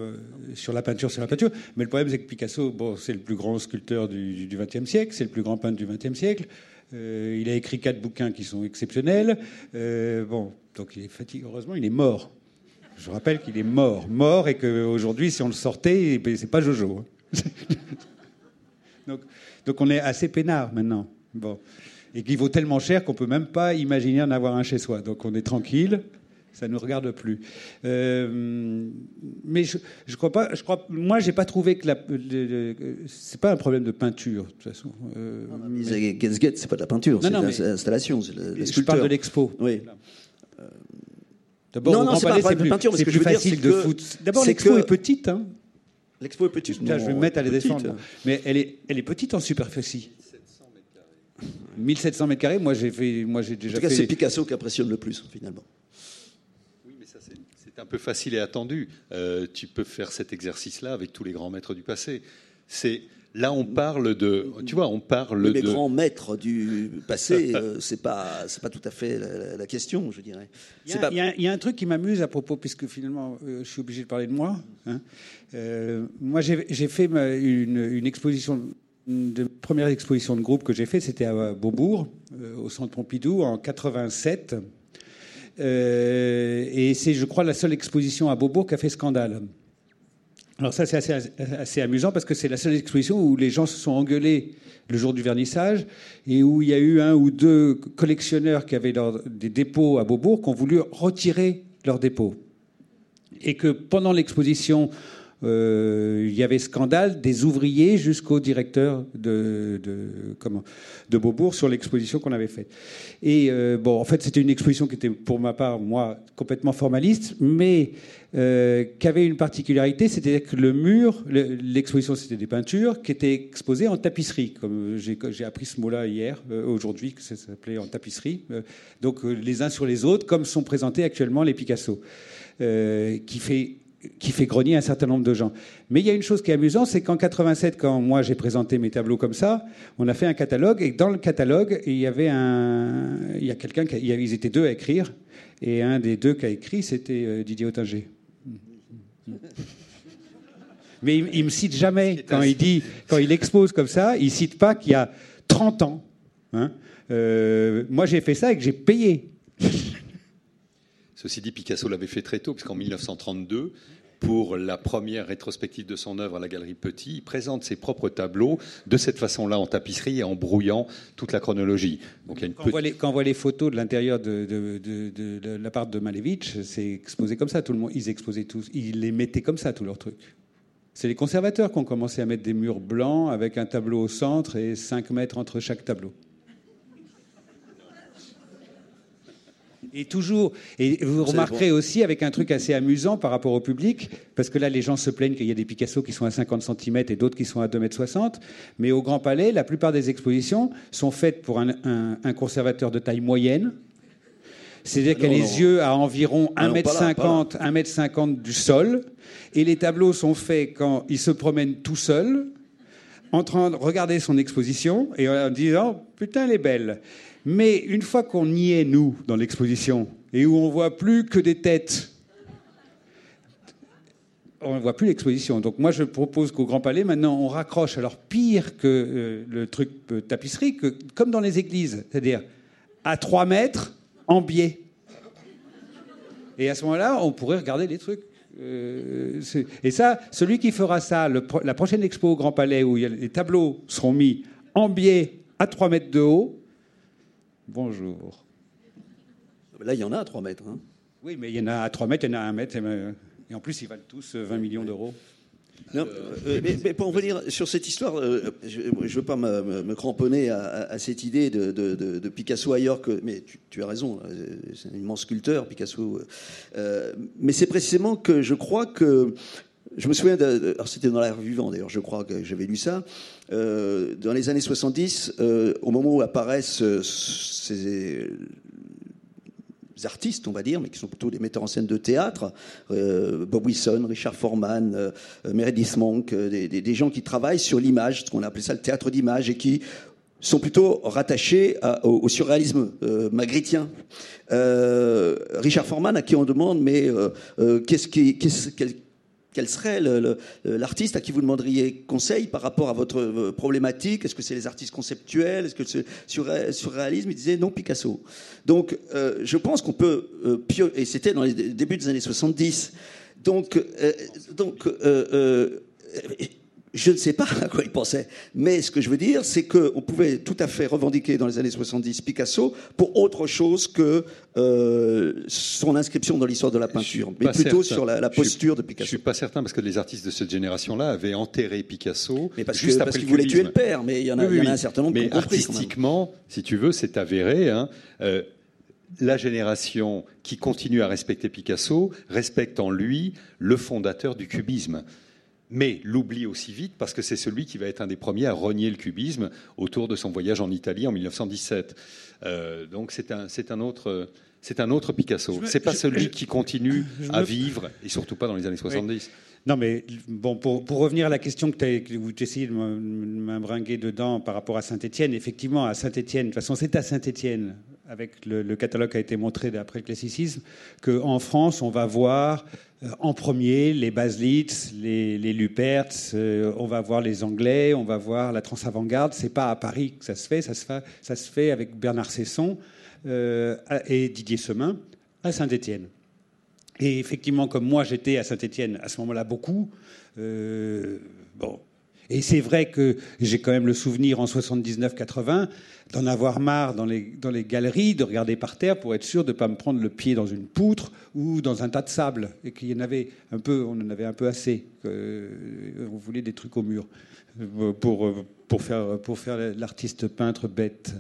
sur la peinture, sur la peinture, mais le problème c'est que Picasso, bon, c'est le plus grand sculpteur du XXe siècle, c'est le plus grand peintre du XXe siècle. Euh, il a écrit quatre bouquins qui sont exceptionnels. Euh, bon, donc il est fatigué. Heureusement, il est mort. Je rappelle qu'il est mort, mort, et qu'aujourd'hui, si on le sortait, eh ben, c'est pas Jojo. Hein. donc, donc on est assez peinard maintenant. Bon. Et qu'il vaut tellement cher qu'on peut même pas imaginer en avoir un chez soi. Donc on est tranquille ça ne nous regarde plus. Euh, mais je, je crois pas. Je crois, moi, j'ai pas trouvé que la. C'est pas un problème de peinture, de toute façon. Euh, c'est pas de la peinture, c'est l'installation, Je parle de l'expo. Oui. D'abord, non, non, c'est pas un problème de peinture, parce que je veux dire, c'est de foot. D'abord, l'expo est petite. Hein. L'expo est petite. Là, je vais me mettre à les défendre. Mais elle est, elle est petite en superficie. 1700 mètres carrés, moi j'ai fait, moi j'ai déjà. En tout cas, c'est Picasso qui impressionne le plus finalement un peu facile et attendu. Euh, tu peux faire cet exercice-là avec tous les grands maîtres du passé. C'est là on parle de, tu vois, on parle de. Les grands maîtres du passé, euh, c'est pas, c'est pas tout à fait la, question, je dirais. Il y, a, un truc qui m'amuse à propos, puisque finalement, euh, je suis obligé de parler de moi. Hein. moi, j'ai fait une, exposition. Une première exposition de groupe que j'ai fait, c'était à Beaubourg, au Centre Pompidou, en 87. Euh, et c'est, je crois, la seule exposition à Beaubourg qui a fait scandale. Alors ça, c'est assez, amusant parce que c'est la seule exposition où les gens se sont engueulés le jour du vernissage et où il y a eu un ou deux collectionneurs qui avaient des dépôts à Beaubourg qui ont voulu retirer leurs dépôts. Et que pendant l'exposition, euh, il y avait scandale des ouvriers jusqu'au directeur de, comment, de Beaubourg sur l'exposition qu'on avait faite. Et euh, bon, en fait, c'était une exposition qui était, pour ma part, moi, complètement formaliste, mais euh, qui avait une particularité, c'était que le mur, l'exposition, c'était des peintures qui étaient exposées en tapisserie, comme j'ai appris ce mot-là hier, aujourd'hui, que ça s'appelait en tapisserie. donc, les uns sur les autres, comme sont présentés actuellement les Picasso, qui fait qui fait grogner un certain nombre de gens. Mais il y a une chose qui est amusante, c'est qu'en 87, quand moi j'ai présenté mes tableaux comme ça, on a fait un catalogue et dans le catalogue, il y avait un, il y a quelqu'un, ils étaient deux à écrire et un des deux qui a écrit, c'était euh, Didier Ottinger. Mais il, ne me cite jamais quand il dit, quand il expose comme ça, il cite pas qu'il y a 30 ans. Hein, euh, moi j'ai fait ça et que j'ai payé. Ceci dit, Picasso l'avait fait très tôt, puisqu'en 1932, pour la première rétrospective de son œuvre à la Galerie Petit, il présente ses propres tableaux de cette façon-là, en tapisserie et en brouillant toute la chronologie. Donc, quand, on voit les, photos de l'intérieur de, de, l'appart de Malevich, c'est exposé comme ça. Tout le monde, ils exposaient tous, ils les mettaient comme ça, tous leurs trucs. C'est les conservateurs qui ont commencé à mettre des murs blancs avec un tableau au centre et 5 mètres entre chaque tableau. Et toujours, et vous remarquerez aussi avec un truc assez amusant par rapport au public, parce que là les gens se plaignent qu'il y a des Picasso qui sont à 50 cm et d'autres qui sont à 2,60 m, mais au Grand Palais, la plupart des expositions sont faites pour un, conservateur de taille moyenne, c'est-à-dire qu'il a les yeux à environ 1m50, ah 1m50 du sol, et les tableaux sont faits quand il se promène tout seul, en train de regarder son exposition et en disant Putain, elle est belle. Mais une fois qu'on y est, nous, dans l'exposition, et où on voit plus que des têtes, on ne voit plus l'exposition. Donc moi, je propose qu'au Grand Palais, maintenant, on raccroche, alors pire que euh, le truc euh, tapisserie, que, comme dans les églises, c'est-à-dire à 3 mètres, en biais. Et à ce moment-là, on pourrait regarder les trucs. Euh, et ça, celui qui fera ça, la prochaine expo au Grand Palais, où les tableaux seront mis en biais à 3 mètres de haut, Bonjour. Là, il y en a à 3 mètres. Hein. Oui, mais il y en a à 3 mètres, il y en a à 1 mètre. Et en plus, ils valent tous 20 millions d'euros. Non, euh, mais, pour revenir sur cette histoire, euh, je ne veux pas me, cramponner à, cette idée de, Picasso ailleurs que. Mais tu, as raison, euh, c'est un immense sculpteur, Picasso. mais c'est précisément que je crois que. Je me souviens, de, c'était dans l'air vivant d'ailleurs, je crois que j'avais lu ça. Dans les années 70, au moment où apparaissent ces artistes, on va dire, mais qui sont plutôt des metteurs en scène de théâtre, euh, Bob Wilson, Richard Foreman, euh, Meredith Monk, euh, des, gens qui travaillent sur l'image, ce qu'on appelait ça le théâtre d'image, et qui sont plutôt rattachés au, surréalisme magritien. Richard Foreman, à qui on demande, mais qu'est-ce qui, quel serait l'artiste à qui vous demanderiez conseil par rapport à votre euh, problématique? Est-ce que c'est les artistes conceptuels? Est-ce que c'est surréalisme Il disait non, Picasso. Donc, euh, je pense qu'on peut, euh, et c'était dans les débuts des années 70. Donc, donc je ne sais pas à quoi il pensait, mais ce que je veux dire, c'est qu'on pouvait tout à fait revendiquer dans les années 70 Picasso pour autre chose que euh, son inscription dans l'histoire de la peinture, mais plutôt sur la, posture de Picasso. Je suis pas certain parce que les artistes de cette génération-là avaient enterré Picasso mais parce juste parce qu'ils voulaient tuer le père, mais il y en a, un certain nombre. Mais artistiquement, si tu veux, c'est avéré. Hein, euh, la génération qui continue à respecter Picasso respecte en lui le fondateur du cubisme mais l'oublie aussi vite parce que c'est celui qui va être un des premiers à renier le cubisme autour de son voyage en Italie en 1917. Euh, donc c'est un, autre. C'est un autre Picasso. C'est pas celui qui continue à vivre, et surtout pas dans les années 70. Non, mais bon, pour, pour, revenir à la question que, tu vous essayez de m'imbringuer dedans par rapport à Saint-Étienne, effectivement, à Saint-Étienne, de toute façon, c'est à Saint-Étienne, avec le, catalogue qui a été montré d'après le classicisme, qu'en France, on va voir euh, en premier les Baslitz, les, les euh, on va voir les Anglais, on va voir la trans-avant-garde. C'est pas à Paris que ça se fait, ça se fait, ça se fait avec Bernard Cesson euh, et Didier Semin à Saint-Étienne. Et effectivement, comme moi j'étais à Saint-Étienne à ce moment-là beaucoup, bon, et c'est vrai que j'ai quand même le souvenir en 79-80 d'en avoir marre dans les, dans les galeries, de regarder par terre pour être sûr de ne pas me prendre le pied dans une poutre ou dans un tas de sable. Et qu'il y en avait un peu, on en avait un peu assez. Euh, on voulait des trucs au mur pour, pour faire, pour faire l'artiste peintre bête.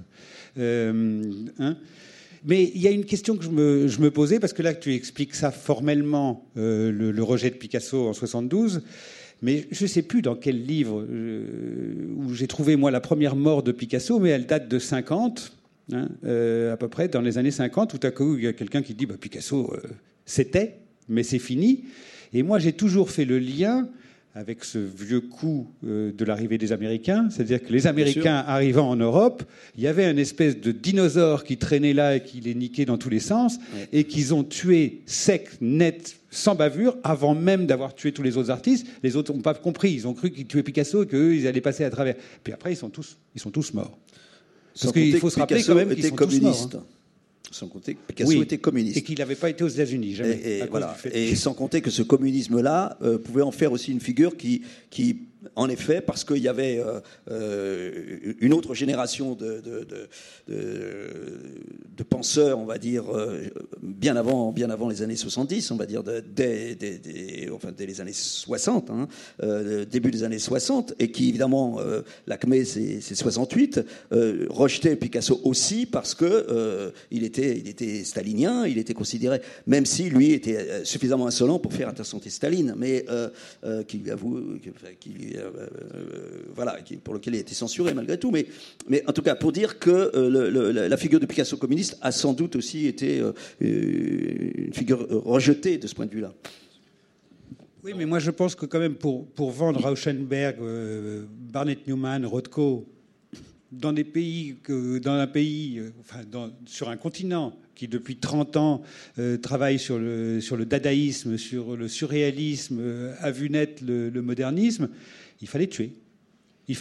Euh, hein. mais il y a une question que je me, je me, posais, parce que là, tu expliques ça formellement, euh, le, le, rejet de Picasso en 72. Mais je ne sais plus dans quel livre euh, où j'ai trouvé, moi, la première mort de Picasso, mais elle date de 50, hein, euh, à peu près, dans les années 50. Tout à coup, il y a quelqu'un qui dit bah, Picasso, euh, c'était, mais c'est fini. Et moi, j'ai toujours fait le lien avec ce vieux coup euh, de l'arrivée des Américains, c'est-à-dire que les Américains arrivant en Europe, il y avait une espèce de dinosaure qui traînait là et qui les niquait dans tous les sens, et qu'ils ont tué sec, net, sans bavure, avant même d'avoir tué tous les autres artistes. Les autres n'ont pas compris, ils ont cru qu'ils tuaient Picasso et qu'eux, ils allaient passer à travers. Puis après, ils sont tous, ils sont tous morts. Parce qu'il faut se rappeler quand même qu'ils sont communiste. tous morts. Hein. Sans compter que Picasso était communiste. Et qu'il n'avait pas été aux États-Unis, jamais. Et, voilà. et sans compter que ce communisme-là euh, pouvait en faire aussi une figure qui, qui en effet, parce qu'il y avait euh, euh, une autre génération de, penseurs, on va dire, euh, bien, avant, bien avant les années 70, on va dire, dès, les années 60, hein, début des années 60, et qui, évidemment, l'ACME, c'est 68, rejetait Picasso aussi parce que il, était, il était stalinien, il était considéré, même si lui était suffisamment insolent pour faire intersanter Staline, mais qui avoue, euh, euh, voilà, pour lequel il a été censuré malgré tout. Mais, mais en tout cas, pour dire que euh, la figure de Picasso communiste a sans doute aussi été une figure rejetée de ce point de vue-là. Oui, mais moi je pense que quand même pour, pour vendre Rauschenberg, Barnett Newman, Rothko, dans des pays, dans un pays, sur un continent qui depuis 30 ans travaille sur le, sur le dadaïsme, sur le surréalisme, a vu naître le modernisme, il fallait tuer. Il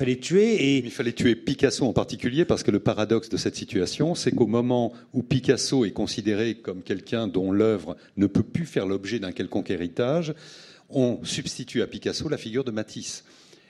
fallait tuer Picasso en particulier parce que le paradoxe de cette situation, c'est qu'au moment où Picasso est considéré comme quelqu'un dont l'œuvre ne peut plus faire l'objet d'un quelconque héritage, on substitue à Picasso la figure de Matisse.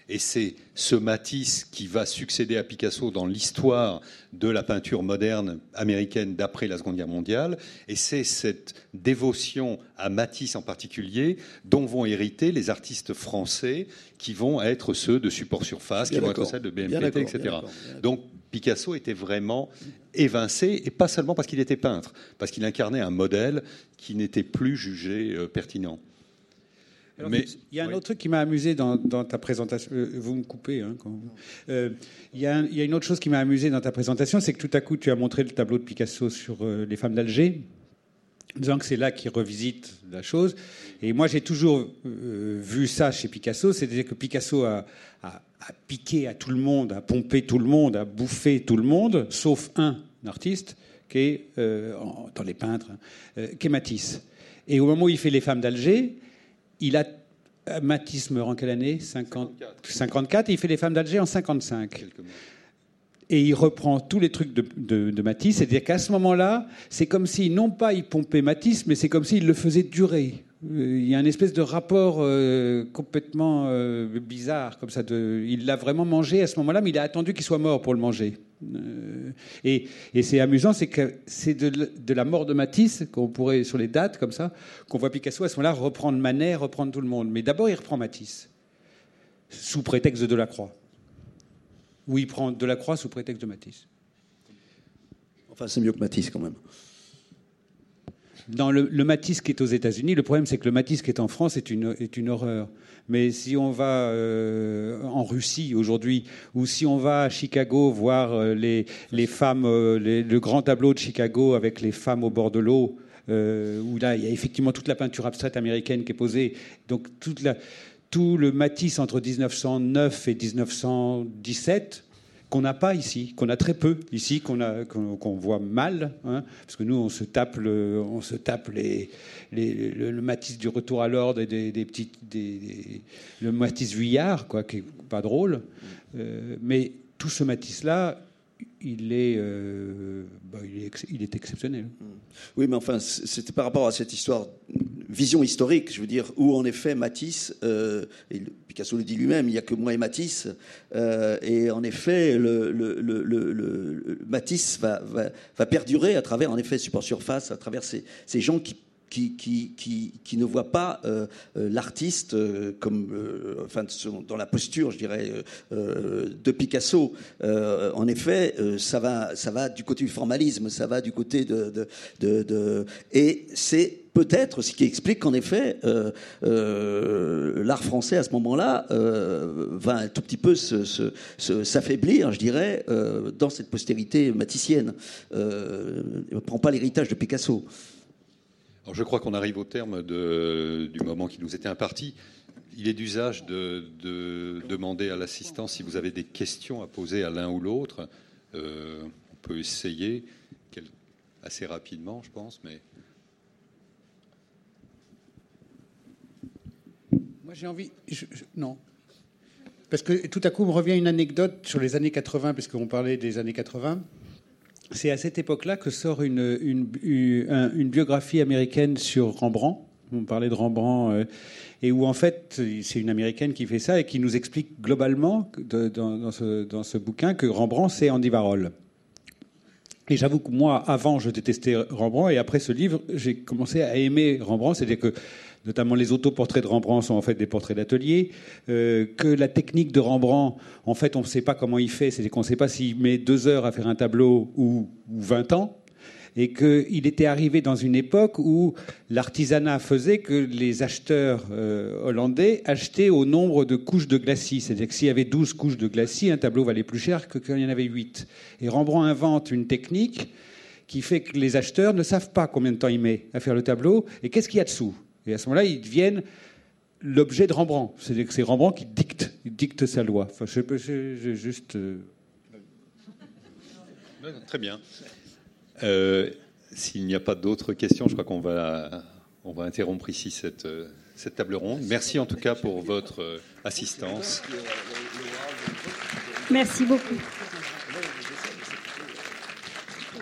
Et c'est ce Matisse qui va succéder à Picasso dans l'histoire de la peinture moderne américaine d'après la Seconde Guerre mondiale. Et c'est cette dévotion à Matisse en particulier dont vont hériter les artistes français qui vont être ceux de support surface, qui vont être ceux de BMPT, etc. Donc Picasso était vraiment évincé, et pas seulement parce qu'il était peintre, parce qu'il incarnait un modèle qui n'était plus jugé euh, Mais, il y a un autre truc qui m'a amusé dans, ta présentation. Euh, vous me coupez. Hein, euh, il, y a il, y a une autre chose qui m'a amusé dans ta présentation, c'est que tout à coup, tu as montré le tableau de Picasso sur les femmes d'Alger, disant que c'est là qu'il revisite la chose. Et moi, j'ai toujours vu ça chez Picasso, c'est-à-dire que Picasso a, a, a piqué à tout le monde, à pomper tout le monde, à bouffer tout le monde, sauf un artiste qui est, euh, dans les peintres, euh, qui est Matisse. Et au moment où il fait Les femmes d'Alger, il a Matisse meurt en quelle année? 54. 54. et il fait Les femmes d'Alger en 55. Et il reprend tous les trucs de, de, de Matisse. C'est-à-dire qu'à ce moment-là, c'est comme si, non pas il pompait Matisse, mais c'est comme s'il le faisait durer. Euh, il y a une espèce de rapport euh, complètement euh, bizarre, comme ça. De, il l'a vraiment mangé à ce moment-là, mais il a attendu qu'il soit mort pour le manger. et, c'est amusant, c'est c'est de, la mort de Matisse, qu'on pourrait, sur les dates comme ça, qu'on voit Picasso à ce moment-là reprendre Manet, reprendre tout le monde. Mais d'abord, il reprend Matisse, sous prétexte de Delacroix. Ou il prend Delacroix sous prétexte de Matisse. Enfin, c'est mieux que Matisse quand même dans le, Matisse qui est aux États-Unis, le problème c'est que le Matisse qui est en France est une, horreur. Mais si on va euh, en Russie aujourd'hui, ou si on va à Chicago voir euh, les, femmes, euh, le grand tableau de Chicago avec les femmes au bord de l'eau, où là il y a effectivement toute la peinture abstraite américaine qui est posée, donc tout le Matisse entre 1909 et 1917 qu'on n'a pas ici, qu'on a très peu ici, qu'on voit mal, hein, parce que nous on se tape le, on se tape les, le, Matisse du retour à l'ordre et des, petites, le Matisse Vuillard, quoi, qui est pas drôle, euh, mais tout ce Matisse là, il est, euh, bah, il est, exceptionnel. Oui, mais enfin, c'était par rapport à cette histoire vision historique, je veux dire, où en effet Matisse, euh, et Picasso le dit lui-même, il n'y a que moi et Matisse, euh, et en effet, Matisse va, perdurer à travers, en effet, Support Surface, à travers ces gens qui qui, ne voit pas euh, euh, l'artiste euh, comme, enfin, dans la posture, je dirais, de Picasso. en effet, ça va, ça va du côté du formalisme, ça va du côté de, et c'est peut-être ce qui explique qu'en effet, l'art français à ce moment-là va un tout petit peu s'affaiblir, je dirais, dans cette postérité maticienne. il ne prend pas l'héritage de Picasso je crois qu'on arrive au terme du moment qui nous était imparti. Il est d'usage de, demander à l'assistant si vous avez des questions à poser à l'un ou l'autre. Euh, on peut essayer assez rapidement, je pense. Moi, j'ai envie. non. Parce que tout à coup, me revient une anecdote sur les années 80, puisqu'on parlait des années 80 c'est à cette époque-là que sort une, une, biographie américaine sur Rembrandt. On parlait de Rembrandt, euh, et où en fait, c'est une américaine qui fait ça et qui nous explique globalement dans, ce, dans, ce, bouquin que Rembrandt, c'est Andy Warhol. Et j'avoue que moi, avant, je détestais Rembrandt, et après ce livre, j'ai commencé à aimer Rembrandt, c'est-à-dire que notamment les autoportraits de Rembrandt sont en fait des portraits d'atelier, euh, que la technique de Rembrandt, en fait, on ne sait pas comment il fait, c'est qu'on ne sait pas s'il met deux heures à faire un tableau ou, ou 20 ans, et qu'il était arrivé dans une époque où l'artisanat faisait que les acheteurs euh, hollandais achetaient au nombre de couches de glacis. C'est-à-dire que s'il y avait 12 couches de glacis, un tableau valait plus cher que quand il y en avait 8. Et Rembrandt invente une technique qui fait que les acheteurs ne savent pas combien de temps il met à faire le tableau et qu'est-ce qu'il y a dessous? Et à ce moment-là, ils deviennent l'objet de Rembrandt. C'est-à-dire que c'est Rembrandt qui dicte, dicte sa loi. Enfin, je, je, juste. Euh, très bien. Euh, s'il n'y a pas d'autres questions, je crois qu'on va, on va interrompre ici cette, cette table ronde. Merci en tout cas pour votre assistance. Merci beaucoup.